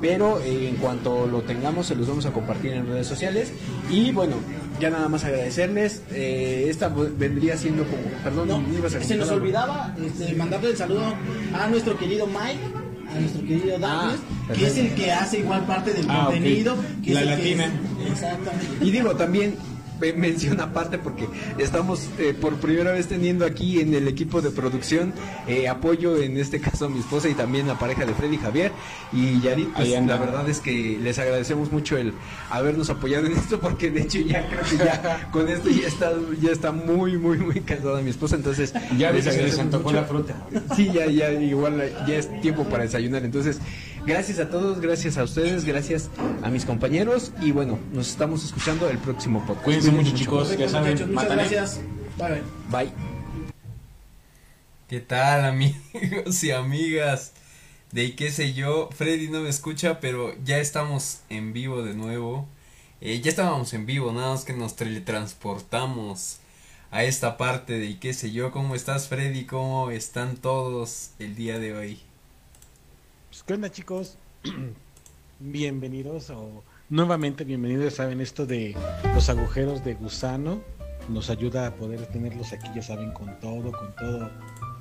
Pero eh, en cuanto lo tengamos, se los vamos a compartir en redes sociales. Y bueno, ya nada más agradecerles. Eh, esta vendría siendo como. Perdón, No, me ibas a se nos algo. olvidaba este, mandarle el saludo a nuestro querido Mike, a nuestro querido Darkness, Ah, que es el que hace igual parte del Ah, contenido. Que La es el que latina. es- exactamente. Y digo, también menciona aparte porque estamos eh, por primera vez teniendo aquí en el equipo de producción eh, apoyo, en este caso a mi esposa y también la pareja de Freddy Javier y Yarit, pues, la verdad es que les agradecemos mucho el habernos apoyado en esto porque de hecho ya creo que ya con esto ya está, ya está muy, muy, muy cansada mi esposa, entonces Ya les se agradecemos mucho. la fruta. Sí, ya, ya, igual ya es tiempo para desayunar. Entonces, gracias a todos, gracias a ustedes, gracias a mis compañeros y bueno, nos estamos escuchando el próximo podcast. Cuídense mucho, chicos. Ya saben, muchas matané. gracias. Bye, bye. Bye. ¿Qué tal amigos y amigas? De qué sé yo, Freddy no me escucha, pero ya estamos en vivo de nuevo. Eh, ya estábamos en vivo, nada más que nos teletransportamos a esta parte de qué sé yo. ¿Cómo estás Freddy? ¿Cómo están todos el día de hoy? Pues, ¿Qué onda, chicos? bienvenidos o nuevamente bienvenidos. Saben, esto de los agujeros de gusano nos ayuda a poder tenerlos aquí, ya saben, con todo, con todo,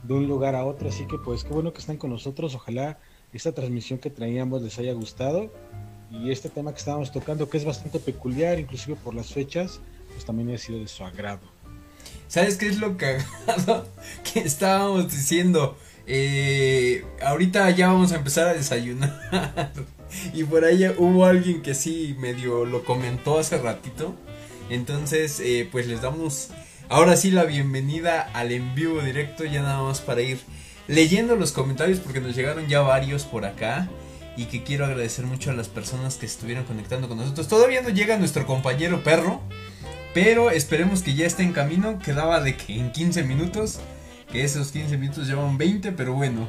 de un lugar a otro. Así que, pues, qué bueno que están con nosotros. Ojalá esta transmisión que traíamos les haya gustado. Y este tema que estábamos tocando, que es bastante peculiar, inclusive por las fechas, pues también ha sido de su agrado. ¿Sabes qué es lo cagado que estábamos diciendo? Eh, ahorita ya vamos a empezar a desayunar. y por ahí hubo alguien que sí medio lo comentó hace ratito. Entonces, eh, pues les damos ahora sí la bienvenida al en vivo directo. Ya nada más para ir leyendo los comentarios porque nos llegaron ya varios por acá. Y que quiero agradecer mucho a las personas que estuvieron conectando con nosotros. Todavía no llega nuestro compañero perro. Pero esperemos que ya esté en camino. Quedaba de que en 15 minutos. Que esos 15 minutos llevan 20, pero bueno.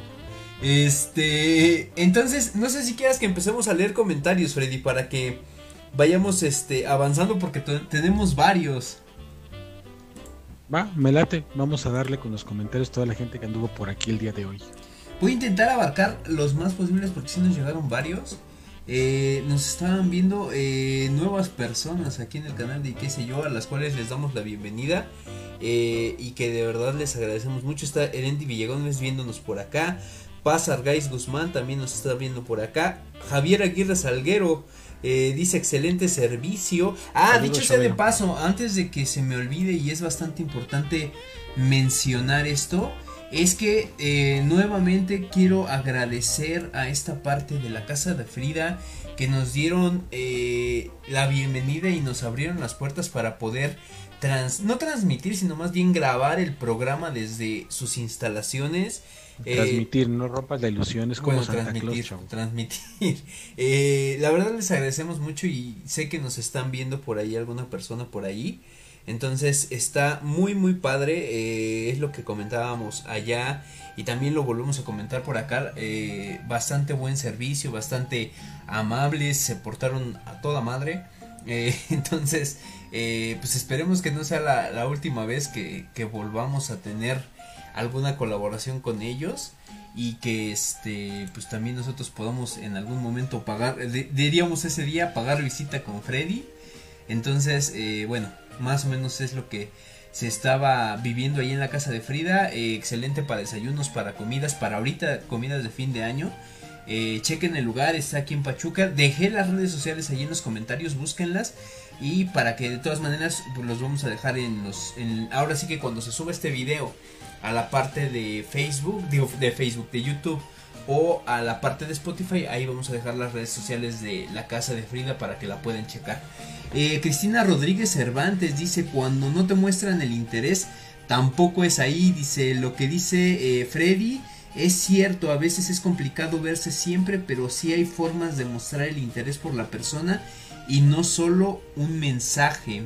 Este. Entonces, no sé si quieras que empecemos a leer comentarios, Freddy, para que vayamos este, avanzando, porque te- tenemos varios. Va, me late. Vamos a darle con los comentarios toda la gente que anduvo por aquí el día de hoy. Voy a intentar abarcar los más posibles, porque si nos llegaron varios. Eh, nos estaban viendo eh, nuevas personas aquí en el canal de qué sé yo, a las cuales les damos la bienvenida. eh, y que de verdad les agradecemos mucho. Está Erendi Villegones viéndonos por acá. Paz Argaiz Guzmán también nos está viendo por acá. Javier Aguirre Salguero eh, dice excelente servicio. Ah, Saludos, dicho sea de paso, antes de que se me olvide y es bastante importante mencionar esto, es que eh, nuevamente quiero agradecer a esta parte de la casa de Frida que nos dieron eh, la bienvenida y nos abrieron las puertas para poder trans no transmitir sino más bien grabar el programa desde sus instalaciones Eh, Transmitir, no rompas la ilusión, es como bueno, Santa transmitir, Claus, transmitir. Eh, la verdad les agradecemos mucho y sé que nos están viendo por ahí alguna persona por ahí. Entonces está muy muy padre, eh, es lo que comentábamos allá y también lo volvemos a comentar por acá. eh, bastante buen servicio, bastante amables, se portaron a toda madre. Eh, entonces, pues esperemos que no sea la, última vez que, volvamos a tener alguna colaboración con ellos y que este pues también nosotros podamos en algún momento pagar diríamos ese día pagar visita con Freddy entonces bueno más o menos es lo que se estaba viviendo ahí en la casa de Frida. Eh, excelente para desayunos para comidas para ahorita comidas de fin de año. Eh, chequen el lugar está aquí en Pachuca. Dejé las redes sociales allí en los comentarios búsquenlas. Y para que de todas maneras pues, los vamos a dejar en los en- ahora sí que cuando se sube este video a la parte de Facebook, de Facebook, de YouTube o a la parte de Spotify, ahí vamos a dejar las redes sociales de la casa de Frida para que la puedan checar. Eh, Cristina Rodríguez Cervantes dice, cuando no te muestran el interés, tampoco es ahí, dice, lo que dice eh, Freddy. Es cierto, a veces es complicado verse siempre, pero sí hay formas de mostrar el interés por la persona y no solo un mensaje.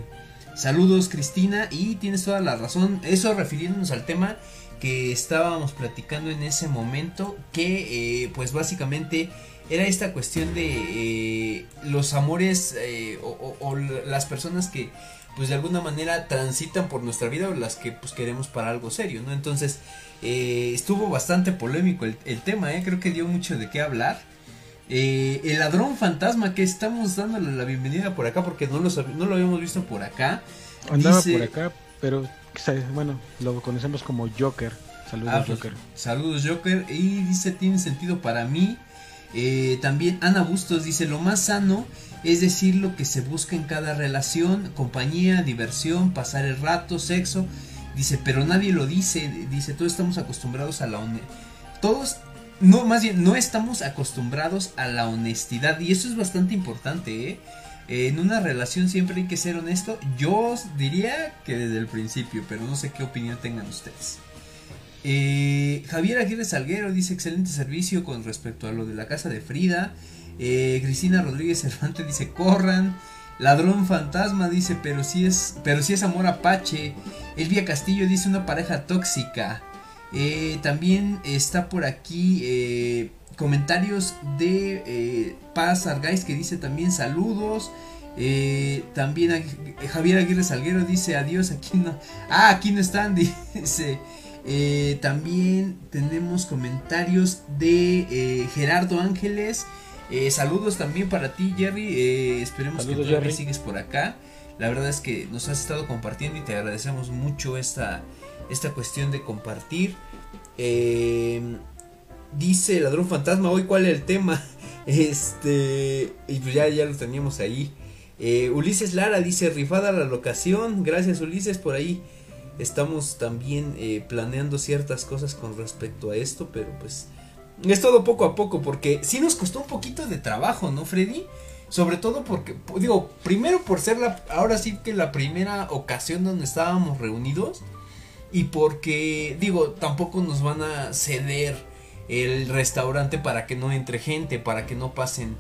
Saludos Cristina y tienes toda la razón. Eso refiriéndonos al tema que estábamos platicando en ese momento que eh, pues básicamente era esta cuestión de eh, los amores eh, o, o- o las personas que pues de alguna manera transitan por nuestra vida o las que pues queremos para algo serio, ¿no? Entonces estuvo bastante polémico el, el tema, ¿eh? creo que dio mucho de qué hablar. El ladrón fantasma que estamos dándole la bienvenida por acá porque no lo, no lo habíamos visto por acá. Andaba Dice- por acá, pero bueno, lo conocemos como Joker. Saludos, Ah, pues, Joker. Saludos Joker. Y dice, tiene sentido para mí. Eh, también Ana Bustos dice, lo más sano es decir lo que se busca en cada relación, compañía, diversión, pasar el rato, sexo. Dice, pero nadie lo dice. Dice, todos estamos acostumbrados a la honestidad. Todos, no, más bien, no estamos acostumbrados a la honestidad. Y eso es bastante importante, ¿eh? En una relación siempre hay que ser honesto. Yo diría que desde el principio, pero no sé qué opinión tengan ustedes. Eh, Javier Aguirre Salguero dice excelente servicio con respecto a lo de la casa de Frida. Eh, Cristina Rodríguez Cervantes dice corran. Ladrón fantasma dice pero si es pero si es amor apache. Elvia Castillo dice una pareja tóxica. Eh, también está por aquí comentarios de Paz Argaiz que dice también saludos. Eh, también Javier Aguirre Salguero dice adiós aquí no. Ah, aquí no están, dice. Eh, también tenemos comentarios de eh, Gerardo Ángeles. Saludos también para ti, Jerry. Esperemos Saludos, que todavía Jerry. sigues por acá. La verdad es que nos has estado compartiendo y te agradecemos mucho esta, esta cuestión de compartir. Dice Ladrón Fantasma, hoy cuál es el tema. Este, y pues ya, ya lo teníamos ahí. Eh, Ulises Lara dice, rifada la locación. Gracias Ulises por ahí. Estamos también eh, planeando ciertas cosas con respecto a esto, pero pues es todo poco a poco porque sí nos costó un poquito de trabajo, ¿no, Freddy? Sobre todo porque, digo, primero por ser la, ahora sí que la primera ocasión donde estábamos reunidos y porque, digo, tampoco nos van a ceder el restaurante para que no entre gente, para que no pasen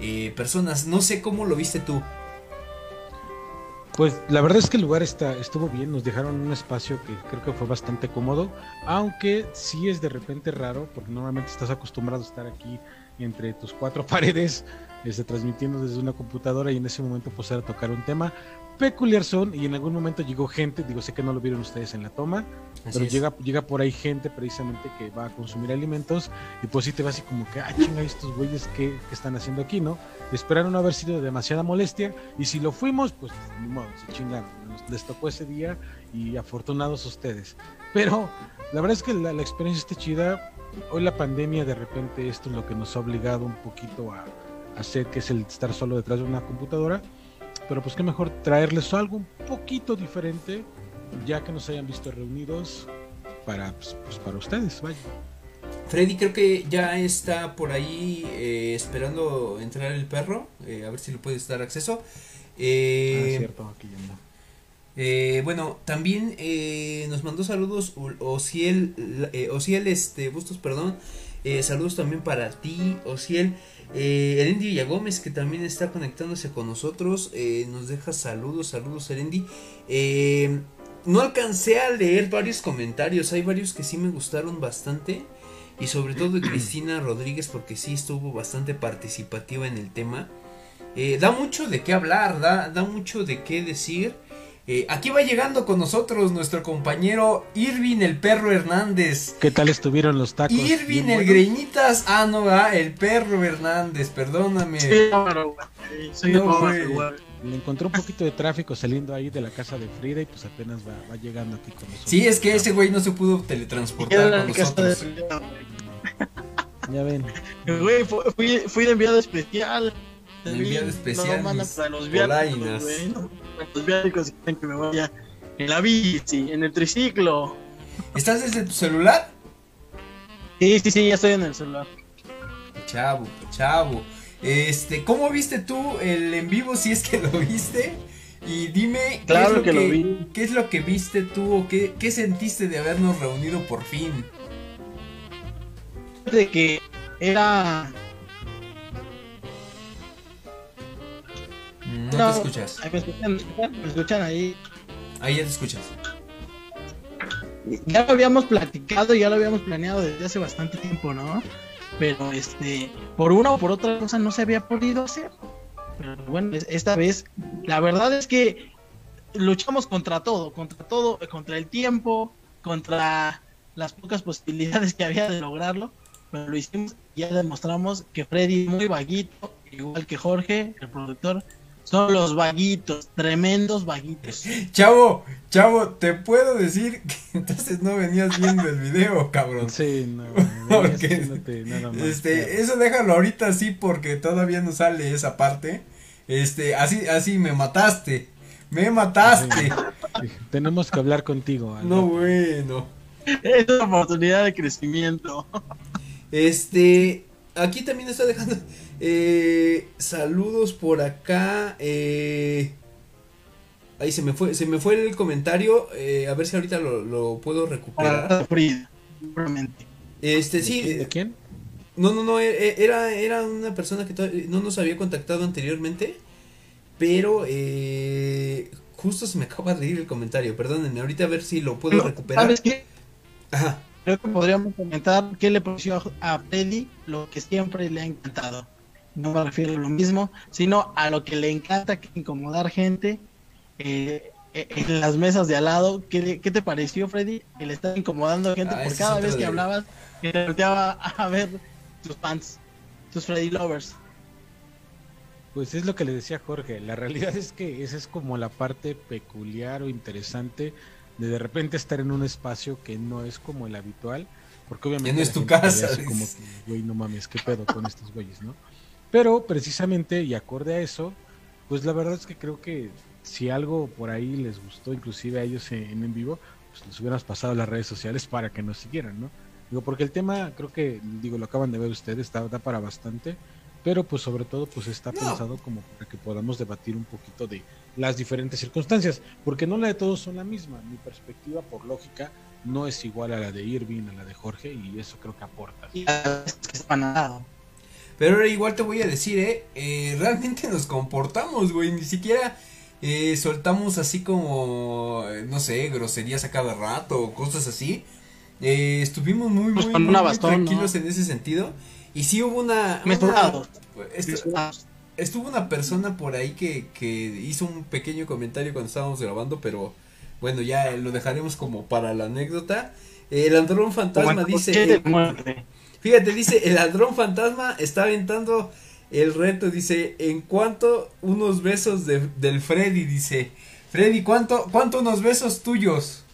eh, personas. No sé cómo lo viste tú. Pues la verdad es que el lugar está, estuvo bien, nos dejaron un espacio que creo que fue bastante cómodo, aunque sí es de repente raro, porque normalmente estás acostumbrado a estar aquí entre tus cuatro paredes, este, transmitiendo desde una computadora y en ese momento pues era tocar un tema peculiar son y en algún momento llegó gente, digo sé que no lo vieron ustedes en la toma, Así pero es. llega, llega por ahí gente precisamente que va a consumir alimentos y pues sí te va así como que, ah, chinga, estos güeyes que, están haciendo aquí, ¿no? Esperaron no haber sido demasiada molestia y si lo fuimos, pues ni modo, se chingaron, nos- les tocó ese día y afortunados ustedes. Pero la verdad es que la, la experiencia está chida, hoy la pandemia de repente esto es lo que nos ha obligado un poquito a, a hacer, que es el estar solo detrás de una computadora, pero pues qué mejor traerles algo un poquito diferente ya que nos hayan visto reunidos para, pues, pues, para ustedes, vaya. Freddy creo que ya está por ahí eh, esperando entrar el perro, eh, a ver si le puedes dar acceso. Eh, ah, cierto, aquí ya no. Eh, bueno, también eh, nos mandó saludos Ociel, eh, Ociel este, Bustos, perdón. Eh, saludos también para ti, Ociel. Eh, Erendi Villagómez, que también está conectándose con nosotros, eh, nos deja saludos, saludos, Erendi. Eh, no alcancé a leer varios comentarios, hay varios que sí me gustaron bastante. Y sobre todo de Cristina Rodríguez, porque sí estuvo bastante participativa en el tema. Eh, da mucho de qué hablar, da, da mucho de qué decir. Eh, aquí va llegando con nosotros nuestro compañero Irvin el perro Hernández. ¿Qué tal estuvieron los tacos? Irvin ¿Bien el? Greñitas. Ah, no, va, el perro Hernández, perdóname. Sí, pero, soy No. Le encontró un poquito de tráfico saliendo ahí de la casa de Frida y pues apenas va, va llegando aquí con nosotros. Sí, es que ese güey no se pudo teletransportar con nosotros. Ya ven. Güey, fu- fui, fui de enviado especial. De enviado especial, No, para los. Los viáticos quieren que me vaya en la bici, en el triciclo. ¿Estás desde tu celular? Sí, sí, sí, ya estoy en el celular. Chavo, chavo. Este, ¿cómo viste tú el en vivo si es que lo viste? Y dime, ¿qué, Claro es lo que lo vi. ¿qué es lo que viste tú o qué, qué sentiste de habernos reunido por fin? De que era. Mm, No, te escuchas. Ay, ¿Me escuchan? ¿Me escuchan? ¿Me escuchan ahí? Ahí ya te escuchas. Ya lo habíamos platicado, ya lo habíamos planeado desde hace bastante tiempo, ¿no? Pero este, por una o por otra cosa no se había podido hacer. Pero bueno, es- esta vez, la verdad es que luchamos contra todo, contra todo, contra el tiempo, contra las pocas posibilidades que había de lograrlo. Pero lo hicimos, ya demostramos que Freddy muy vaguito, igual que Jorge, el productor, son los vaguitos, tremendos vaguitos. Chavo, chavo, te puedo decir que entonces no venías viendo el video, cabrón. Sí, no. Porque, nada más. Este, eso déjalo ahorita así porque todavía no sale esa parte. Este, así, así me mataste. Me mataste. Sí, Tenemos que hablar contigo. al No, bueno. Es una oportunidad de crecimiento. Este, aquí también está dejando eh, saludos por acá. Eh, ahí se me fue, se me fue el comentario. eh, a ver si ahorita lo, lo puedo recuperar. Seguramente. Este, ¿De sí. quién- ¿De eh, quién? No, no, no, e- era, era una persona que no nos había contactado anteriormente. Pero eh, justo se me acaba de ir el comentario. Perdónenme, ahorita a ver si lo puedo recuperar. ¿Sabes qué? Ajá. Creo que podríamos comentar qué le pareció a Freddy lo que siempre le ha encantado. No me refiero a lo mismo, sino a lo que le encanta, que incomodar gente eh, eh, en las mesas de al lado. ¿Qué, qué te pareció, Freddy? El estar incomodando gente Ah, por cada vez que hablabas, que te volteaba a ver tus fans, tus Freddy lovers. Pues es lo que le decía Jorge. La realidad es que esa es como la parte peculiar o interesante de de repente estar en un espacio que no es como el habitual. Porque obviamente. Ya no es tu casa, como que, güey, no mames, qué pedo con estos güeyes, ¿no? Pero precisamente y acorde a eso, pues la verdad es que creo que si algo por ahí les gustó, inclusive a ellos en, en vivo, pues les hubiéramos pasado a las redes sociales para que nos siguieran, ¿no? Digo, porque el tema, creo que, digo, lo acaban de ver ustedes, está, da para bastante, pero pues sobre todo pues está No. pensado como para que podamos debatir un poquito de las diferentes circunstancias, porque no la de todos son la misma, mi perspectiva por lógica no es igual a la de Irving, a la de Jorge, y eso creo que aporta. Y a veces que. Pero ahora igual te voy a decir, eh, eh, realmente nos comportamos, güey, ni siquiera eh, soltamos así como, eh, no sé, groserías a cada rato o cosas así. Eh, estuvimos muy, Pues muy, muy, tranquilos ¿no? en ese sentido. Y sí hubo una... estu- Mesurados. estuvo una persona por ahí que, que hizo un pequeño comentario cuando estábamos grabando, pero bueno, ya lo dejaremos como para la anécdota. El andrón fantasma dice... coche de muerte. Fíjate, dice, el ladrón fantasma está aventando el reto, dice, en cuanto unos besos de, del Freddy, dice, Freddy, ¿cuánto, cuánto unos besos tuyos?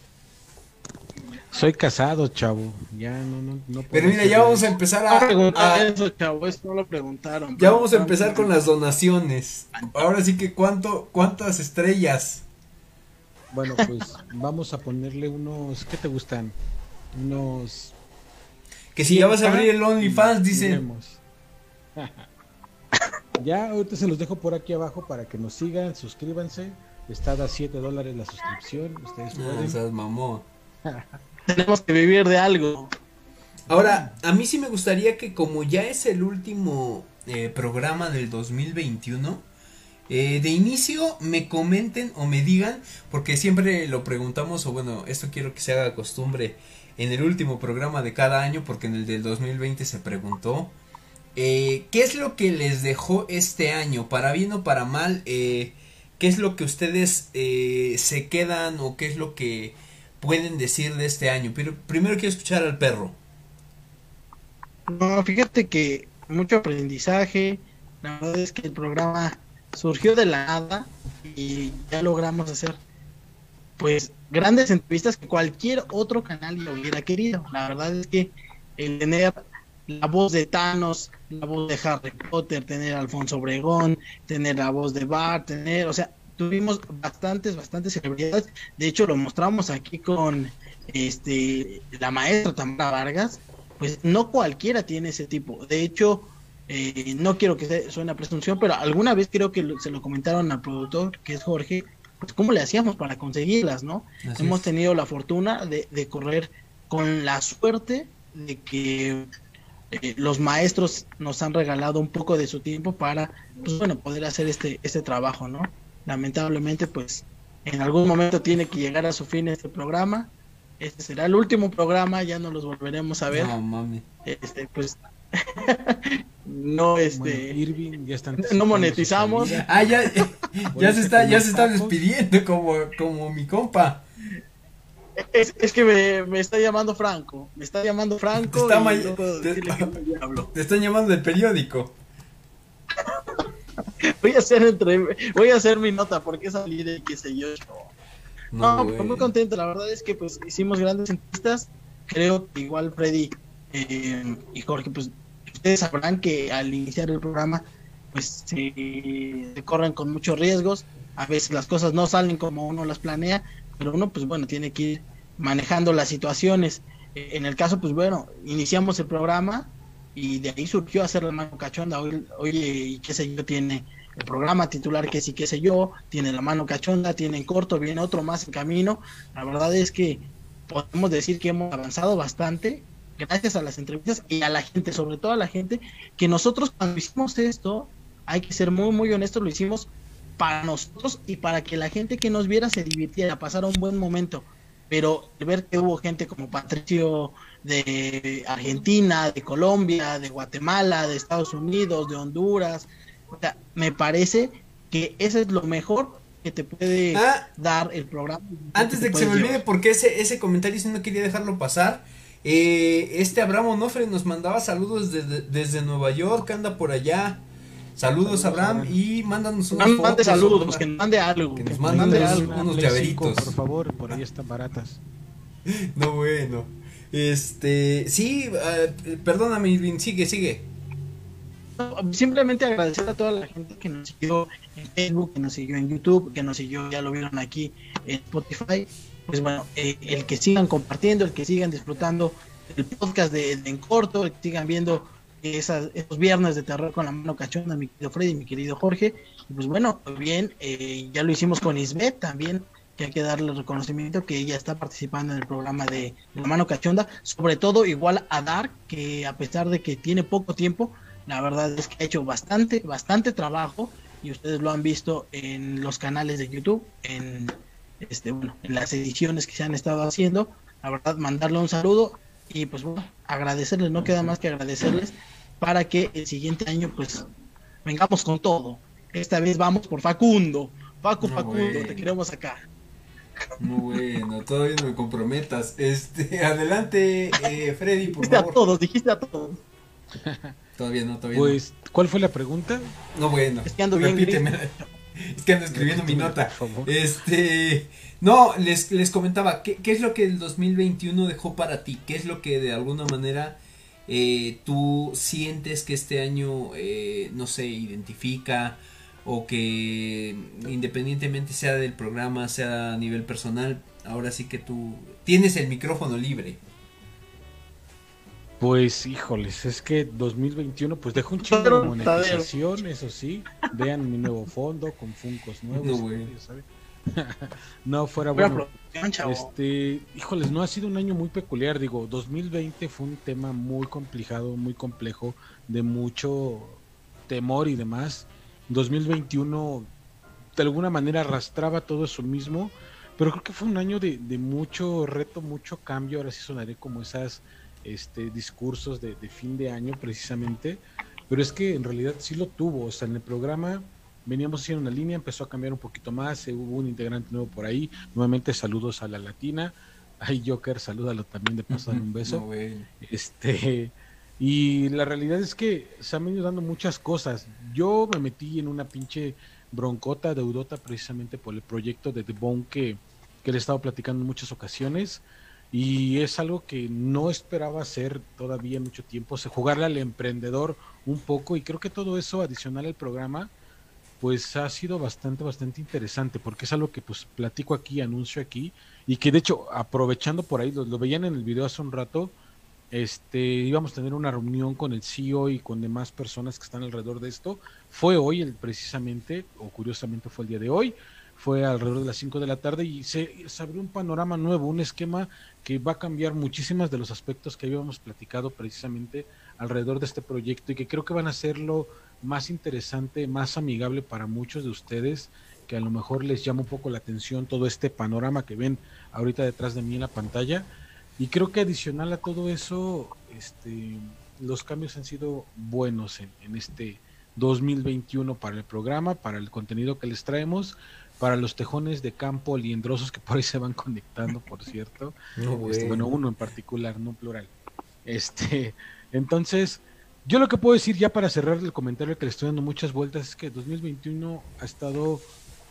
Soy casado, chavo, ya no, no, no puedo Pero mira, ya vamos a empezar No a, preguntaron a- eso, chavo, eso no lo preguntaron. ya vamos a empezar con las donaciones. Ahora sí que cuánto, cuántas estrellas. Bueno, pues vamos a ponerle unos, ¿qué te gustan? Unos... Que si ya vas a abrir el OnlyFans, dicen. vemos. ya, ahorita se los dejo por aquí abajo para que nos sigan, suscríbanse. Está a 7 dólares la suscripción, ustedes No, pueden. seas mamón. Tenemos que vivir de algo. Ahora, a mí sí me gustaría que como ya es el último eh, programa del 2021, eh, de inicio me comenten o me digan, porque siempre lo preguntamos, o bueno, esto quiero que se haga costumbre en el último programa de cada año, porque en el del 2020 se preguntó, eh, ¿qué es lo que les dejó este año? Para bien o para mal, eh, ¿qué ¿qué es lo que ustedes eh, se quedan o qué es lo que pueden decir de este año? Pero primero quiero escuchar al perro. No, fíjate que mucho aprendizaje. La verdad es que el programa surgió de la nada y ya logramos hacer pues grandes entrevistas que cualquier otro canal lo hubiera querido. La verdad es que el tener la voz de Thanos, la voz de Harry Potter, tener a Alfonso Obregón, tener la voz de Bart, tener, o sea, tuvimos bastantes, bastantes celebridades. De hecho, lo mostramos aquí con este la maestra Tamara Vargas. Pues no cualquiera tiene ese tipo. De hecho, eh, no quiero que suene a presunción, pero alguna vez creo que lo- se lo comentaron al productor, que es Jorge, pues cómo le hacíamos para conseguirlas, ¿no? Así Hemos es. tenido la fortuna de, de correr con la suerte de que eh, los maestros nos han regalado un poco de su tiempo para, pues bueno, poder hacer este, este trabajo, ¿no? Lamentablemente, pues en algún momento tiene que llegar a su fin este programa. Este será el último programa, ya no los volveremos a ver. No mames. Este, pues no, este, Bueno, Irving ya están no monetizamos. Ah, ya, ya se está, ya se está despidiendo como, como mi compa. Es, es que me, me está llamando Franco, me está llamando Franco Te está y ma- no puedo te- decirle que no le hablo. Te están llamando del periódico. Voy a hacer entre, voy a hacer mi nota porque salir y qué sé yo. No, güey. pues muy contento. La verdad es que pues hicimos grandes entrevistas. Creo que igual Freddy eh, y Jorge, pues ustedes sabrán que al iniciar el programa, pues se, corren con muchos riesgos. A veces las cosas no salen como uno las planea, pero uno, pues bueno, tiene que ir manejando las situaciones. Eh, En el caso, pues bueno, iniciamos el programa y de ahí surgió hacer la mano cachonda. Hoy- Oye, y qué sé yo, tiene el programa titular que sí, qué sé yo, tiene la mano cachonda, tiene en corto, viene otro más en camino. La verdad es que podemos decir que hemos avanzado bastante gracias a las entrevistas y a la gente, sobre todo a la gente, que nosotros cuando hicimos esto, hay que ser muy, muy honestos, lo hicimos para nosotros y para que la gente que nos viera se divirtiera, pasara un buen momento. Pero el ver que hubo gente como Patricio de Argentina, de Colombia, de Guatemala, de Estados Unidos, de Honduras, o sea, me parece que eso es lo mejor que te puede Ah. dar el programa. Antes de que se me olvide, porque ese, ese comentario sí no quería dejarlo pasar. Eh, este Abraham Onofre nos mandaba saludos desde, desde Nueva York, anda por allá. Saludos, Abraham, y mándanos unas No mande saludos, que nos mande algo. que nos mande mande unos- algo. unos Play cinco, llaveritos. por favor, por ahí están baratas. No, bueno. Este, sí, eh, perdóname, Irving, sigue, sigue. No, Simplemente agradecer a toda la gente que nos siguió en Facebook, que nos siguió en YouTube, que nos siguió, ya lo vieron aquí en Spotify. Pues bueno, eh, el que sigan compartiendo, el que sigan disfrutando el podcast de, En Corto, el que sigan viendo esas, esos viernes de terror con la mano cachonda, mi querido Freddy, mi querido Jorge. Pues bueno, bien, eh, ya lo hicimos con Isbeth también, que hay que darle reconocimiento que ella está participando en el programa de La Mano Cachonda, sobre todo igual a Dark, que a pesar de que tiene poco tiempo, la verdad es que ha hecho bastante, bastante trabajo y ustedes lo han visto en los canales de YouTube, en este bueno, en las ediciones que se han estado haciendo. La verdad, mandarle un saludo y pues bueno, agradecerles, no queda más que agradecerles para que el siguiente año pues vengamos con todo. Esta vez vamos por Facundo. Facu, No, Facundo, te queremos acá. No, bueno, todavía no me comprometas. Este, adelante, eh, Freddy, por Dijiste a favor. todos, dijiste a todos. Todavía no, todavía Pues, ¿cuál fue la pregunta? no. No, bueno. Es que ando bien Repítemela. Es que ando escribiendo mi nota. Este, no, les, les comentaba, ¿qué, ¿qué es lo que el 2021 dejó para ti? ¿Qué es lo que de alguna manera eh, tú sientes que este año, eh, no sé, identifica o que independientemente sea del programa, sea a nivel personal, ahora sí que tú tienes el micrófono libre. Pues, híjoles, es que 2021 pues dejó un chingo de monetización, eso sí. Vean mi nuevo fondo con funcos nuevos. No, saben. no, fuera bueno. Este, híjoles, no ha sido un año muy peculiar, digo, 2020 fue un tema muy complicado, muy complejo, de mucho temor y demás. 2021 de alguna manera arrastraba todo eso mismo, pero creo que fue un año de, de mucho reto, mucho cambio, ahora sí sonaré como esas este, discursos de, de fin de año precisamente, pero es que en realidad sí lo tuvo, o sea, en el programa veníamos haciendo una línea, empezó a cambiar un poquito más, eh, hubo un integrante nuevo por ahí, nuevamente saludos a la latina, ay Joker, salúdalo también de paso, dale un beso. No. Este, y la realidad es que se han venido dando muchas cosas. Yo me metí en una pinche broncota, deudota, precisamente por el proyecto de The Bone que, que le he estado platicando en muchas ocasiones. Y es algo que no esperaba hacer todavía mucho tiempo, se jugarle al emprendedor un poco. Y creo que todo eso adicional al programa, pues ha sido bastante, bastante interesante, porque es algo que pues platico aquí, anuncio aquí, y que de hecho, aprovechando por ahí, lo, lo veían en el video hace un rato, este, íbamos a tener una reunión con el CEO y con demás personas que están alrededor de esto. Fue hoy, el, precisamente, o curiosamente fue el día de hoy, fue alrededor de las 5 de la tarde y se, se abrió un panorama nuevo, un esquema que va a cambiar muchísimas de los aspectos que habíamos platicado precisamente alrededor de este proyecto y que creo que van a hacerlo más interesante, más amigable para muchos de ustedes, que a lo mejor les llama un poco la atención todo este panorama que ven ahorita detrás de mí en la pantalla. Y creo que adicional a todo eso, este, los cambios han sido buenos en, en este 2021 para el programa, para el contenido que les traemos, para los tejones de campo liendrosos que por ahí se van conectando, por cierto. No. Este, bueno, uno en particular, no plural. Este, entonces, yo lo que puedo decir ya para cerrar el comentario que le estoy dando muchas vueltas es que 2021 ha estado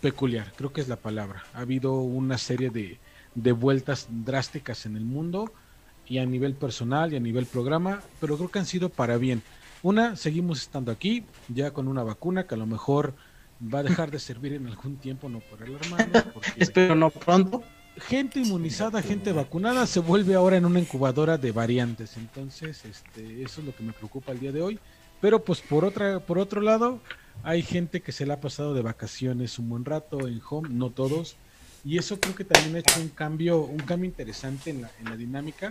peculiar, creo que es la palabra. Ha habido una serie de, de vueltas drásticas en el mundo y a nivel personal y a nivel programa, pero creo que han sido para bien. Una, seguimos estando aquí, ya con una vacuna que a lo mejor va a dejar de servir en algún tiempo, no por alarmarnos, porque Espero no pronto. gente inmunizada, gente vacunada, se vuelve ahora en una incubadora de variantes. Entonces, este, eso es lo que me preocupa el día de hoy. Pero pues por otra, por otro lado, hay gente que se la ha pasado de vacaciones un buen rato en home, no todos. Y eso creo que también ha hecho un cambio, un cambio interesante en la, en la dinámica.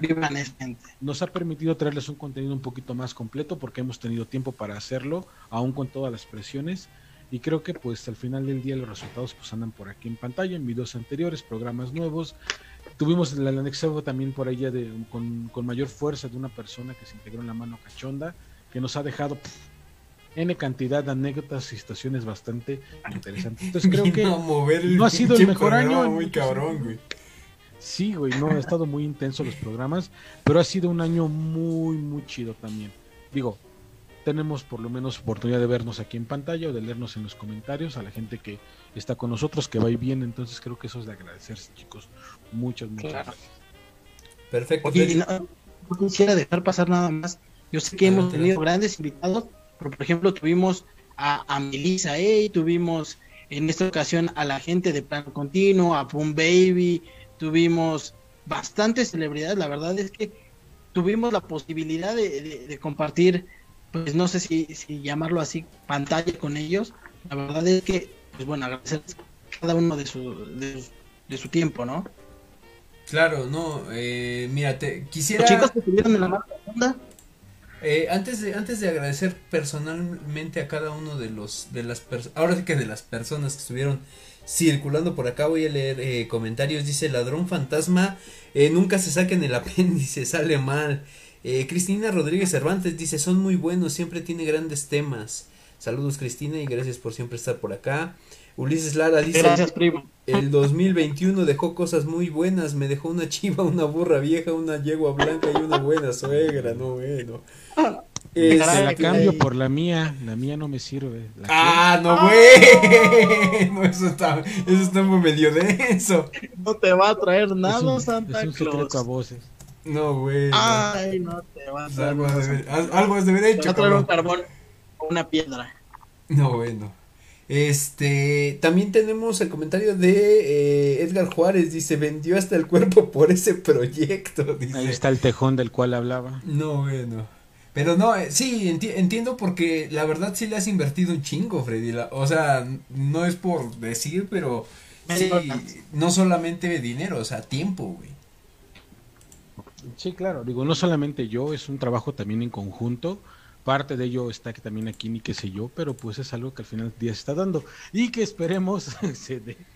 Nos ha permitido traerles un contenido un poquito más completo porque hemos tenido tiempo para hacerlo, aún con todas las presiones. Y creo que pues al final del día los resultados pues andan por aquí en pantalla, en videos anteriores, programas nuevos. Tuvimos el anexado también por ya de, con, con mayor fuerza de una persona que se integró en la mano cachonda, que nos ha dejado pff, N cantidad de anécdotas y situaciones bastante interesantes. Entonces creo que no ha sido el mejor año Muy cabrón, güey. Sí, güey, no, ha estado muy intenso los programas, pero ha sido un año muy, muy chido también. Digo, tenemos por lo menos oportunidad de vernos aquí en pantalla o de leernos en los comentarios a la gente que está con nosotros, que va y viene, entonces creo que eso es de agradecerse, chicos. Muchas, muchas Claro. gracias. Perfecto. Oye, no, no quisiera dejar pasar nada más. Yo sé que hemos tenido grandes invitados, pero por ejemplo tuvimos a, a Melissa A, tuvimos en esta ocasión a la gente de Plano Continuo, a Pum Baby, tuvimos bastantes celebridades. La verdad es que tuvimos la posibilidad de, de- de compartir, pues no sé si, si llamarlo así, pantalla con ellos. La verdad es que, pues bueno, agradecerles cada uno de su, de, su- de su tiempo, ¿no? Claro, no, eh, mira, te quisiera... Los chicos que estuvieron en la marca onda, Eh, antes de antes de agradecer personalmente a cada uno de los de las personas ahora sí que de las personas que estuvieron circulando por acá voy a leer eh, comentarios dice ladrón fantasma eh, nunca se saquen el apéndice sale mal Eh, Cristina Rodríguez Cervantes dice son muy buenos siempre tiene grandes temas saludos Cristina y gracias por siempre estar por acá Ulises Lara dice gracias primo. el 2021 dejó cosas muy buenas. Me dejó una chiva, una burra vieja, una yegua blanca y una buena suegra. No, bueno. Te Caray, la Este, cambio ahí. por la mía, la mía no me sirve. La Ah, no, güey. No, eso está, eso está muy medio denso. No te va a traer nada, es un, Santa es un secreto a Claus. voces. No, güey. no. Ay, no te va a algo, has de, haber- algo has de haber Te va hecho, a traer un carbón o una piedra. No, bueno. Este, también tenemos el comentario de eh, Edgar Juárez, dice, vendió hasta el cuerpo por ese proyecto, dice. Ahí está el tejón del cual hablaba. No, bueno. Pero no, eh, sí, enti- entiendo porque la verdad sí le has invertido un chingo, Freddy. la- o sea, no es por decir, pero sí, no solamente de dinero, o sea, tiempo, güey. Sí, claro, digo, no solamente yo, es un trabajo también en conjunto. Parte de ello está que también aquí ni qué sé yo, pero pues es algo que al final del día se está dando y que esperemos se dé,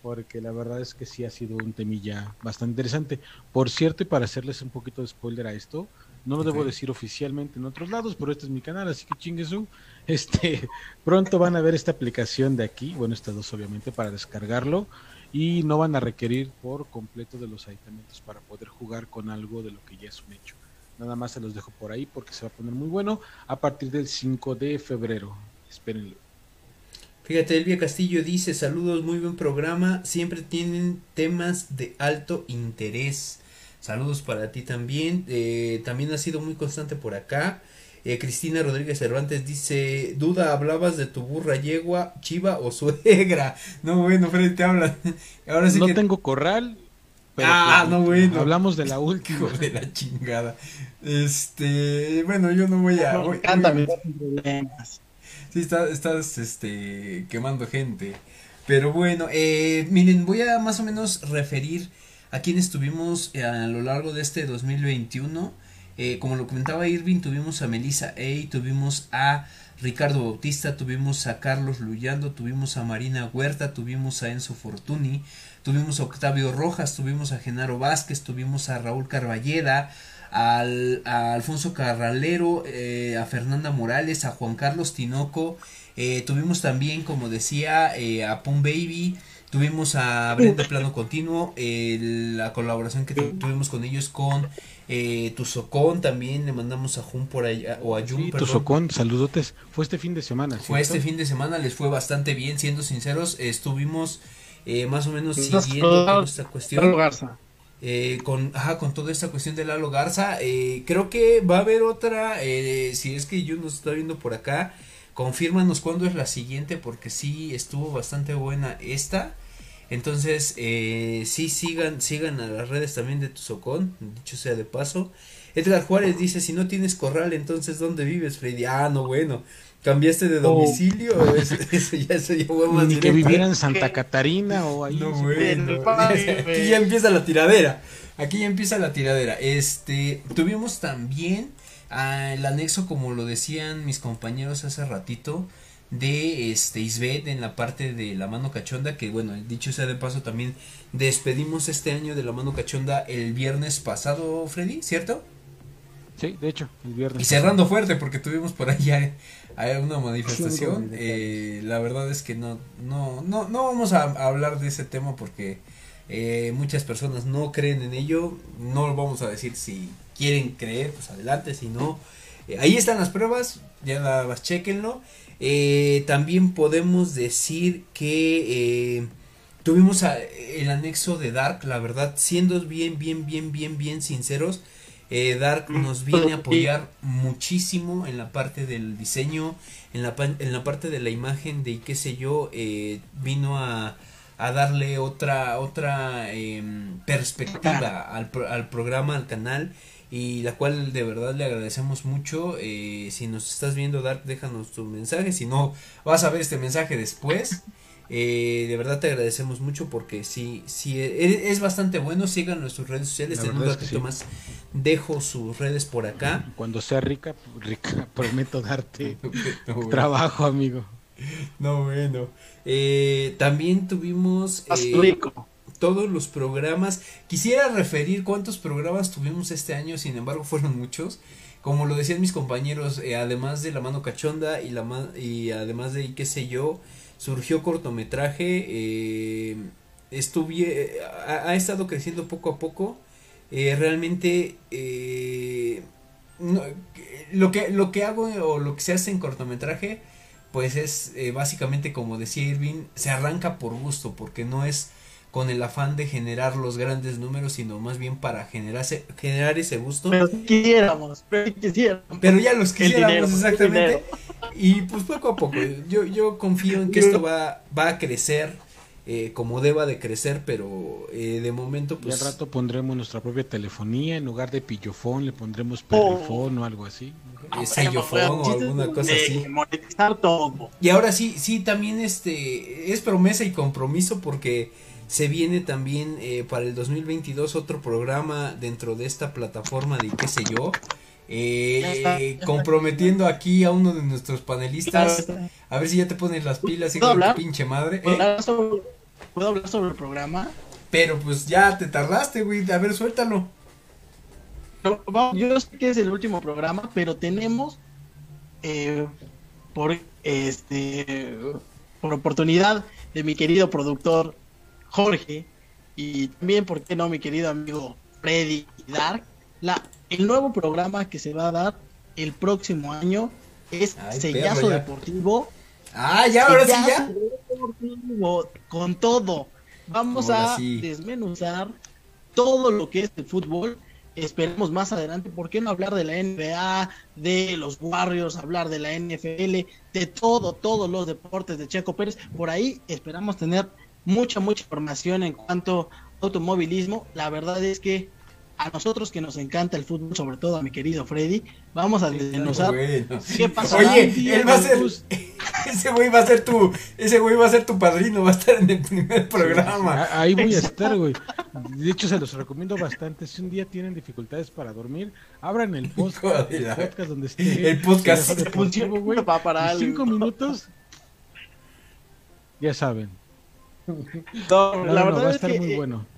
porque la verdad es que sí ha sido un temilla bastante interesante. Por cierto, y para hacerles un poquito de spoiler a esto, No lo debo decir oficialmente en otros lados, pero este es mi canal, así que chingue su. Este, pronto van a ver esta aplicación de aquí, bueno, estas dos obviamente, para descargarlo. Y no van a requerir por completo de los aditamentos para poder jugar con algo de lo que ya es un hecho. Nada más se los dejo por ahí porque se va a poner muy bueno a partir del 5 de febrero. Espérenlo. Fíjate, Elvia Castillo dice, saludos, muy buen programa, siempre tienen temas de alto interés. Saludos para ti también, eh, también ha sido muy constante por acá. Eh, Cristina Rodríguez Cervantes dice, duda, hablabas de tu burra yegua, chiva o suegra. No, bueno, Freddy, te hablan. Ahora sí no que... tengo corral. pero Ah, pues, no, bueno. Hablamos de la última. Hijo de la chingada. Este, bueno, yo no voy a... Me voy-. Sí, está- estás este, quemando gente. Pero bueno, eh, miren, voy a más o menos referir a quienes tuvimos eh, a lo largo de este 2021. Eh, como lo comentaba Irving, tuvimos a Melissa Ey, tuvimos a Ricardo Bautista, tuvimos a Carlos Luyando, tuvimos a Marina Huerta, tuvimos a Enzo Fortuni, tuvimos a Octavio Rojas, tuvimos a Genaro Vázquez, tuvimos a Raúl Carballeda, al, a Alfonso Carralero, eh, a Fernanda Morales, a Juan Carlos Tinoco, eh, tuvimos también, como decía, eh, a Pum Baby, tuvimos a Brenda Plano Continuo, la colaboración que tu- tuvimos con ellos con eh, Tuzocón, también le mandamos a Jun por allá, o a Jun, Sí, perdón. Tuzocón, saludotes. Fue este fin de semana. Fue este fin de semana, les fue bastante bien, siendo sinceros, estuvimos eh, más o menos Nos siguiendo esta Lalo cuestión Garza. eh, con, ajá, con toda esta cuestión de Lalo Garza. eh, creo que va a haber otra, eh, si es que yo nos está viendo por acá, confírmanos cuándo es la siguiente, porque sí estuvo bastante buena esta. Entonces, eh, sí, sigan, sigan a las redes también de Tuzocón, dicho sea de paso. Edgar Juárez dice, si no tienes corral, entonces ¿dónde vives, Freddy? Ah, no, bueno, cambiaste de domicilio, eso, eso ya, eso ya fue más Ni que viviera en Santa Catarina o ahí. No, en- bueno. Aquí ya empieza la tiradera. Aquí ya empieza la tiradera. Este, tuvimos también ah, el anexo, como lo decían mis compañeros hace ratito, de este Isbet en la parte de la mano cachonda, que bueno, dicho sea de paso también despedimos este año de la mano cachonda el viernes pasado, Freddy, ¿cierto? Sí, de hecho, el viernes. Y cerrando fuerte porque tuvimos por allá eh, una manifestación. Eh, la verdad es que no, no, no, no vamos a, a hablar de ese tema porque eh, muchas personas no creen en ello. No vamos a decir si quieren creer, pues adelante, si no. eh, ahí están las pruebas, ya nada más chequenlo. Eh, también podemos decir que eh, tuvimos a- el anexo de Dark, la verdad, siendo bien, bien, bien, bien, bien sinceros. Eh, Dark nos viene a apoyar muchísimo en la parte del diseño, en la, en la parte de la imagen de qué sé yo, eh, vino a, a darle otra, otra em, perspectiva al, al programa, al canal, y la cual de verdad le agradecemos mucho. eh, si nos estás viendo, Dark, déjanos tu mensaje, si no, vas a ver este mensaje después. Eh, de verdad te agradecemos mucho porque sí, sí, es, bastante bueno. Sigan nuestras redes sociales. La En un es que ratito sí. más dejo sus redes por acá. Cuando sea rica, rica, prometo darte No, bueno. trabajo, amigo. No, bueno. Eh, también tuvimos Más eh, rico. Todos los programas. Quisiera referir cuántos programas tuvimos este año, sin embargo fueron muchos. Como lo decían mis compañeros, eh, además de La Mano Cachonda y, la y además de qué sé yo, surgió cortometraje. Eh, estuve, eh, ha, estado creciendo poco a poco. Realmente lo que lo que hago o lo que se hace en cortometraje pues es básicamente como decía Irving se arranca por gusto porque no es con el afán de generar los grandes números sino más bien para generarse, generar ese gusto Pero si quisiéramos, pero si quisiéramos. pero ya los quisiéramos dinero, exactamente y pues poco a poco yo yo confío en que esto va va a crecer eh, como deba de crecer pero eh, de momento Y pues al rato pondremos nuestra propia telefonía. En lugar de pillofón, le pondremos Oh. perrifón o algo así. eh, sellofón o alguna cosa así De monetizar todo. Y ahora sí, sí, también este es promesa y compromiso porque se viene también eh, para el 2022 otro programa dentro de esta plataforma de qué sé yo. eh, está. comprometiendo aquí a uno de nuestros panelistas. A ver si ya te pones las pilas, hijo ¿Puedo de pinche madre. ¿Puedo ¿eh? hablar sobre, ¿Puedo hablar sobre el programa? Pero pues ya te tardaste, güey. A ver, suéltalo. Yo sé que es el último programa, pero tenemos eh, por este por oportunidad de mi querido productor Jorge y también, ¿por qué no, mi querido amigo Freddy y Dark? La, el nuevo programa que se va a dar el próximo año es Ay, Sellazo perro. Deportivo. Ah, ya, ahora sí, ya. Deportivo, con todo. Vamos Ahora a sí. desmenuzar todo lo que es el fútbol. Esperemos más adelante, ¿por qué no hablar de la NBA, de los Warriors, hablar de la NFL, de todo, todos los deportes de Checo Pérez? Por ahí esperamos tener mucha, mucha información en cuanto a automovilismo. La verdad es que a nosotros que nos encanta el fútbol, sobre todo a mi querido Freddy, vamos a desmenuzar Bueno. qué pasa. Oye, él va a ser. Ese güey va a ser tu. Ese güey va a ser tu padrino, va a estar en el primer programa. Ah, Ahí voy a estar, güey. De hecho, se los recomiendo bastante. Si un día tienen dificultades para dormir, abran el, de podcast donde esté. El podcast. Sellazo Deportivo, güey. Va para Y algo. cinco minutos. Ya saben. No, No, la no, verdad va a es estar que muy eh, bueno.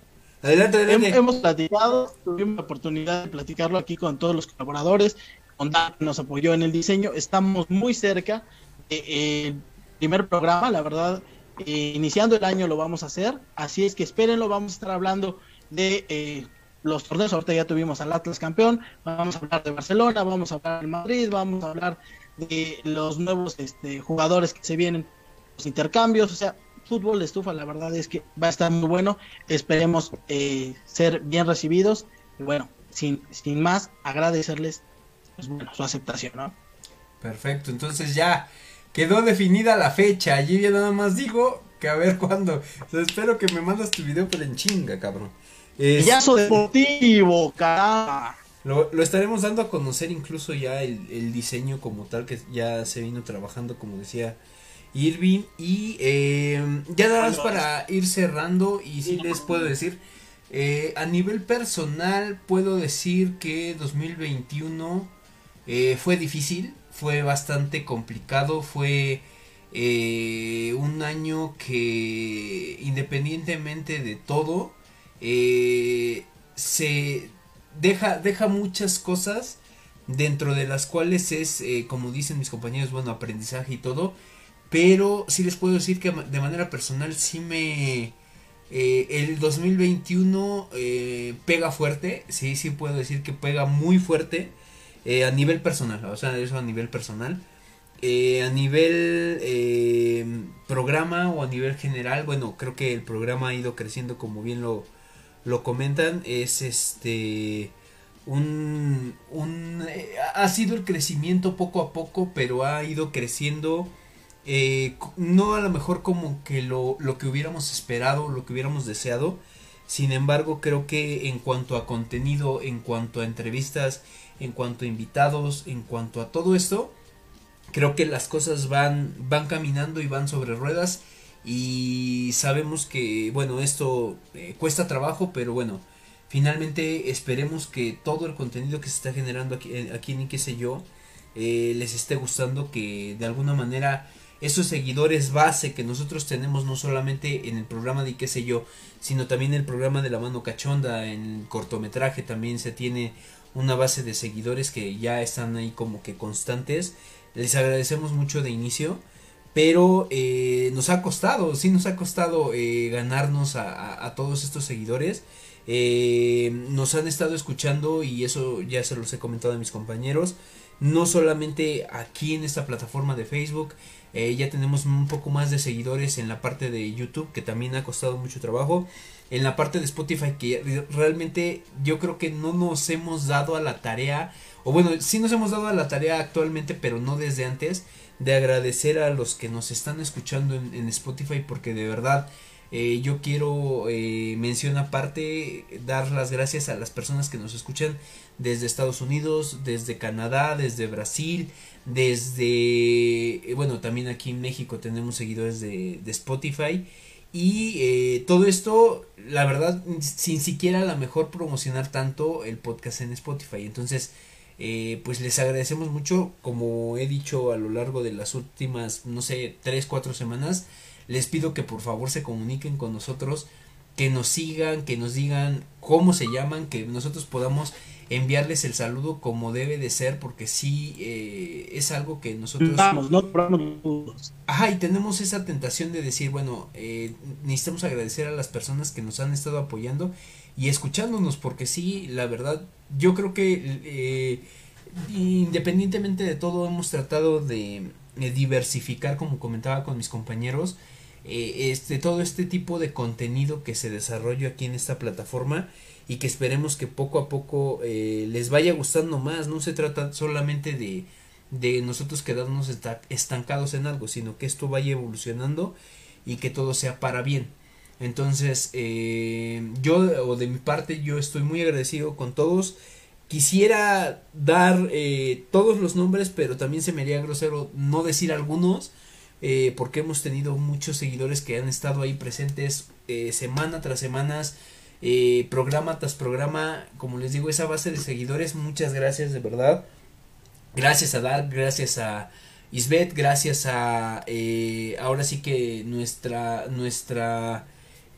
Adelante, Hem- adelante. hemos platicado, tuvimos la oportunidad de platicarlo aquí con todos los colaboradores, con Dan que nos apoyó en el diseño, estamos muy cerca del primer programa, la verdad, eh, iniciando el año lo vamos a hacer, así es que espérenlo, vamos a estar hablando de eh, los torneos, ahorita ya tuvimos al Atlas campeón, vamos a hablar de Barcelona, vamos a hablar de Madrid, vamos a hablar de los nuevos este, jugadores que se vienen, los intercambios, o sea, fútbol de estufa, la verdad es que va a estar muy bueno, esperemos eh, ser bien recibidos, y bueno, sin, sin más, agradecerles pues, bueno, su aceptación, ¿no? Perfecto, entonces ya quedó definida la fecha. Yo ya nada más digo que a ver cuándo. O sea, espero que me mandas tu video, pero en chinga, cabrón. Es- Yazo Deportivo, caramba. lo, lo estaremos dando a conocer incluso ya el, el diseño como tal que ya se vino trabajando, como decía Irving. Y eh, ya nada más para ir cerrando y si les puedo decir, eh, a nivel personal puedo decir que 2021 eh, fue difícil, fue bastante complicado, fue eh, un año que independientemente de todo, eh, se deja, deja muchas cosas dentro de las cuales es, como dicen mis compañeros, bueno, aprendizaje y todo, pero sí les puedo decir que de manera personal sí me... eh, el 2021 eh, pega fuerte, sí, sí puedo decir que pega muy fuerte eh, a nivel personal, o sea, eso a nivel personal. A nivel programa o a nivel general, bueno, creo que el programa ha ido creciendo como bien lo, lo comentan, es este un, un ha sido el crecimiento poco a poco, pero ha ido creciendo eh, no a lo mejor como que lo, lo que hubiéramos esperado, lo que hubiéramos deseado. Sin embargo, creo que en cuanto a contenido, en cuanto a entrevistas, en cuanto a invitados, en cuanto a todo esto, creo que las cosas van, van caminando y van sobre ruedas. Y sabemos que, bueno, esto eh, cuesta trabajo, pero bueno, finalmente esperemos que todo el contenido que se está generando aquí, eh, aquí en qué sé yo, eh, les esté gustando, que de alguna manera esos seguidores base que nosotros tenemos no solamente en el programa de qué sé yo, sino también el programa de la mano cachonda, en el cortometraje también se tiene una base de seguidores que ya están ahí como que constantes. Les agradecemos mucho de inicio, pero eh, nos ha costado, sí nos ha costado eh, ganarnos a todos estos seguidores. Eh, nos han estado escuchando y eso ya se los he comentado a mis compañeros. No solamente aquí en esta plataforma de Facebook, eh, ya tenemos un poco más de seguidores en la parte de YouTube que también ha costado mucho trabajo. En la parte de Spotify que re- realmente yo creo que no nos hemos dado a la tarea, o bueno, sí nos hemos dado a la tarea actualmente, pero no desde antes, de agradecer a los que nos están escuchando en, en Spotify porque de verdad eh, yo quiero eh, mención aparte dar las gracias a las personas que nos escuchan desde Estados Unidos, desde Canadá, desde Brasil, desde, eh, bueno, también aquí en México tenemos seguidores de, de Spotify. Y eh, todo esto, la verdad, sin siquiera a lo mejor promocionar tanto el podcast en Spotify. Entonces, eh, pues les agradecemos mucho, como he dicho a lo largo de las últimas, no sé, 3, 4 semanas. Les pido que por favor se comuniquen con nosotros, que nos sigan, que nos digan cómo se llaman, que nosotros podamos enviarles el saludo como debe de ser porque sí eh, es algo que nosotros Vamos, no vamos. Ajá, y tenemos esa tentación de decir, bueno, eh, necesitamos agradecer a las personas que nos han estado apoyando y escuchándonos, porque sí, la verdad, yo creo que eh, independientemente de todo, hemos tratado de, de diversificar, como comentaba con mis compañeros, eh, este, todo este tipo de contenido que se desarrolla aquí en esta plataforma y que esperemos que poco a poco eh, les vaya gustando más. No se trata solamente de, de nosotros quedarnos esta- estancados en algo, sino que esto vaya evolucionando y que todo sea para bien. Entonces, eh, yo, o de mi parte, yo estoy muy agradecido con todos. Quisiera dar eh, todos los nombres, pero también se me haría grosero no decir algunos, porque hemos tenido muchos seguidores que han estado ahí presentes semana tras semanas, eh, programa tras programa. Como les digo, esa base de seguidores, muchas gracias de verdad. Gracias a Dark, gracias a Isbeth, gracias a eh, ahora sí que nuestra nuestra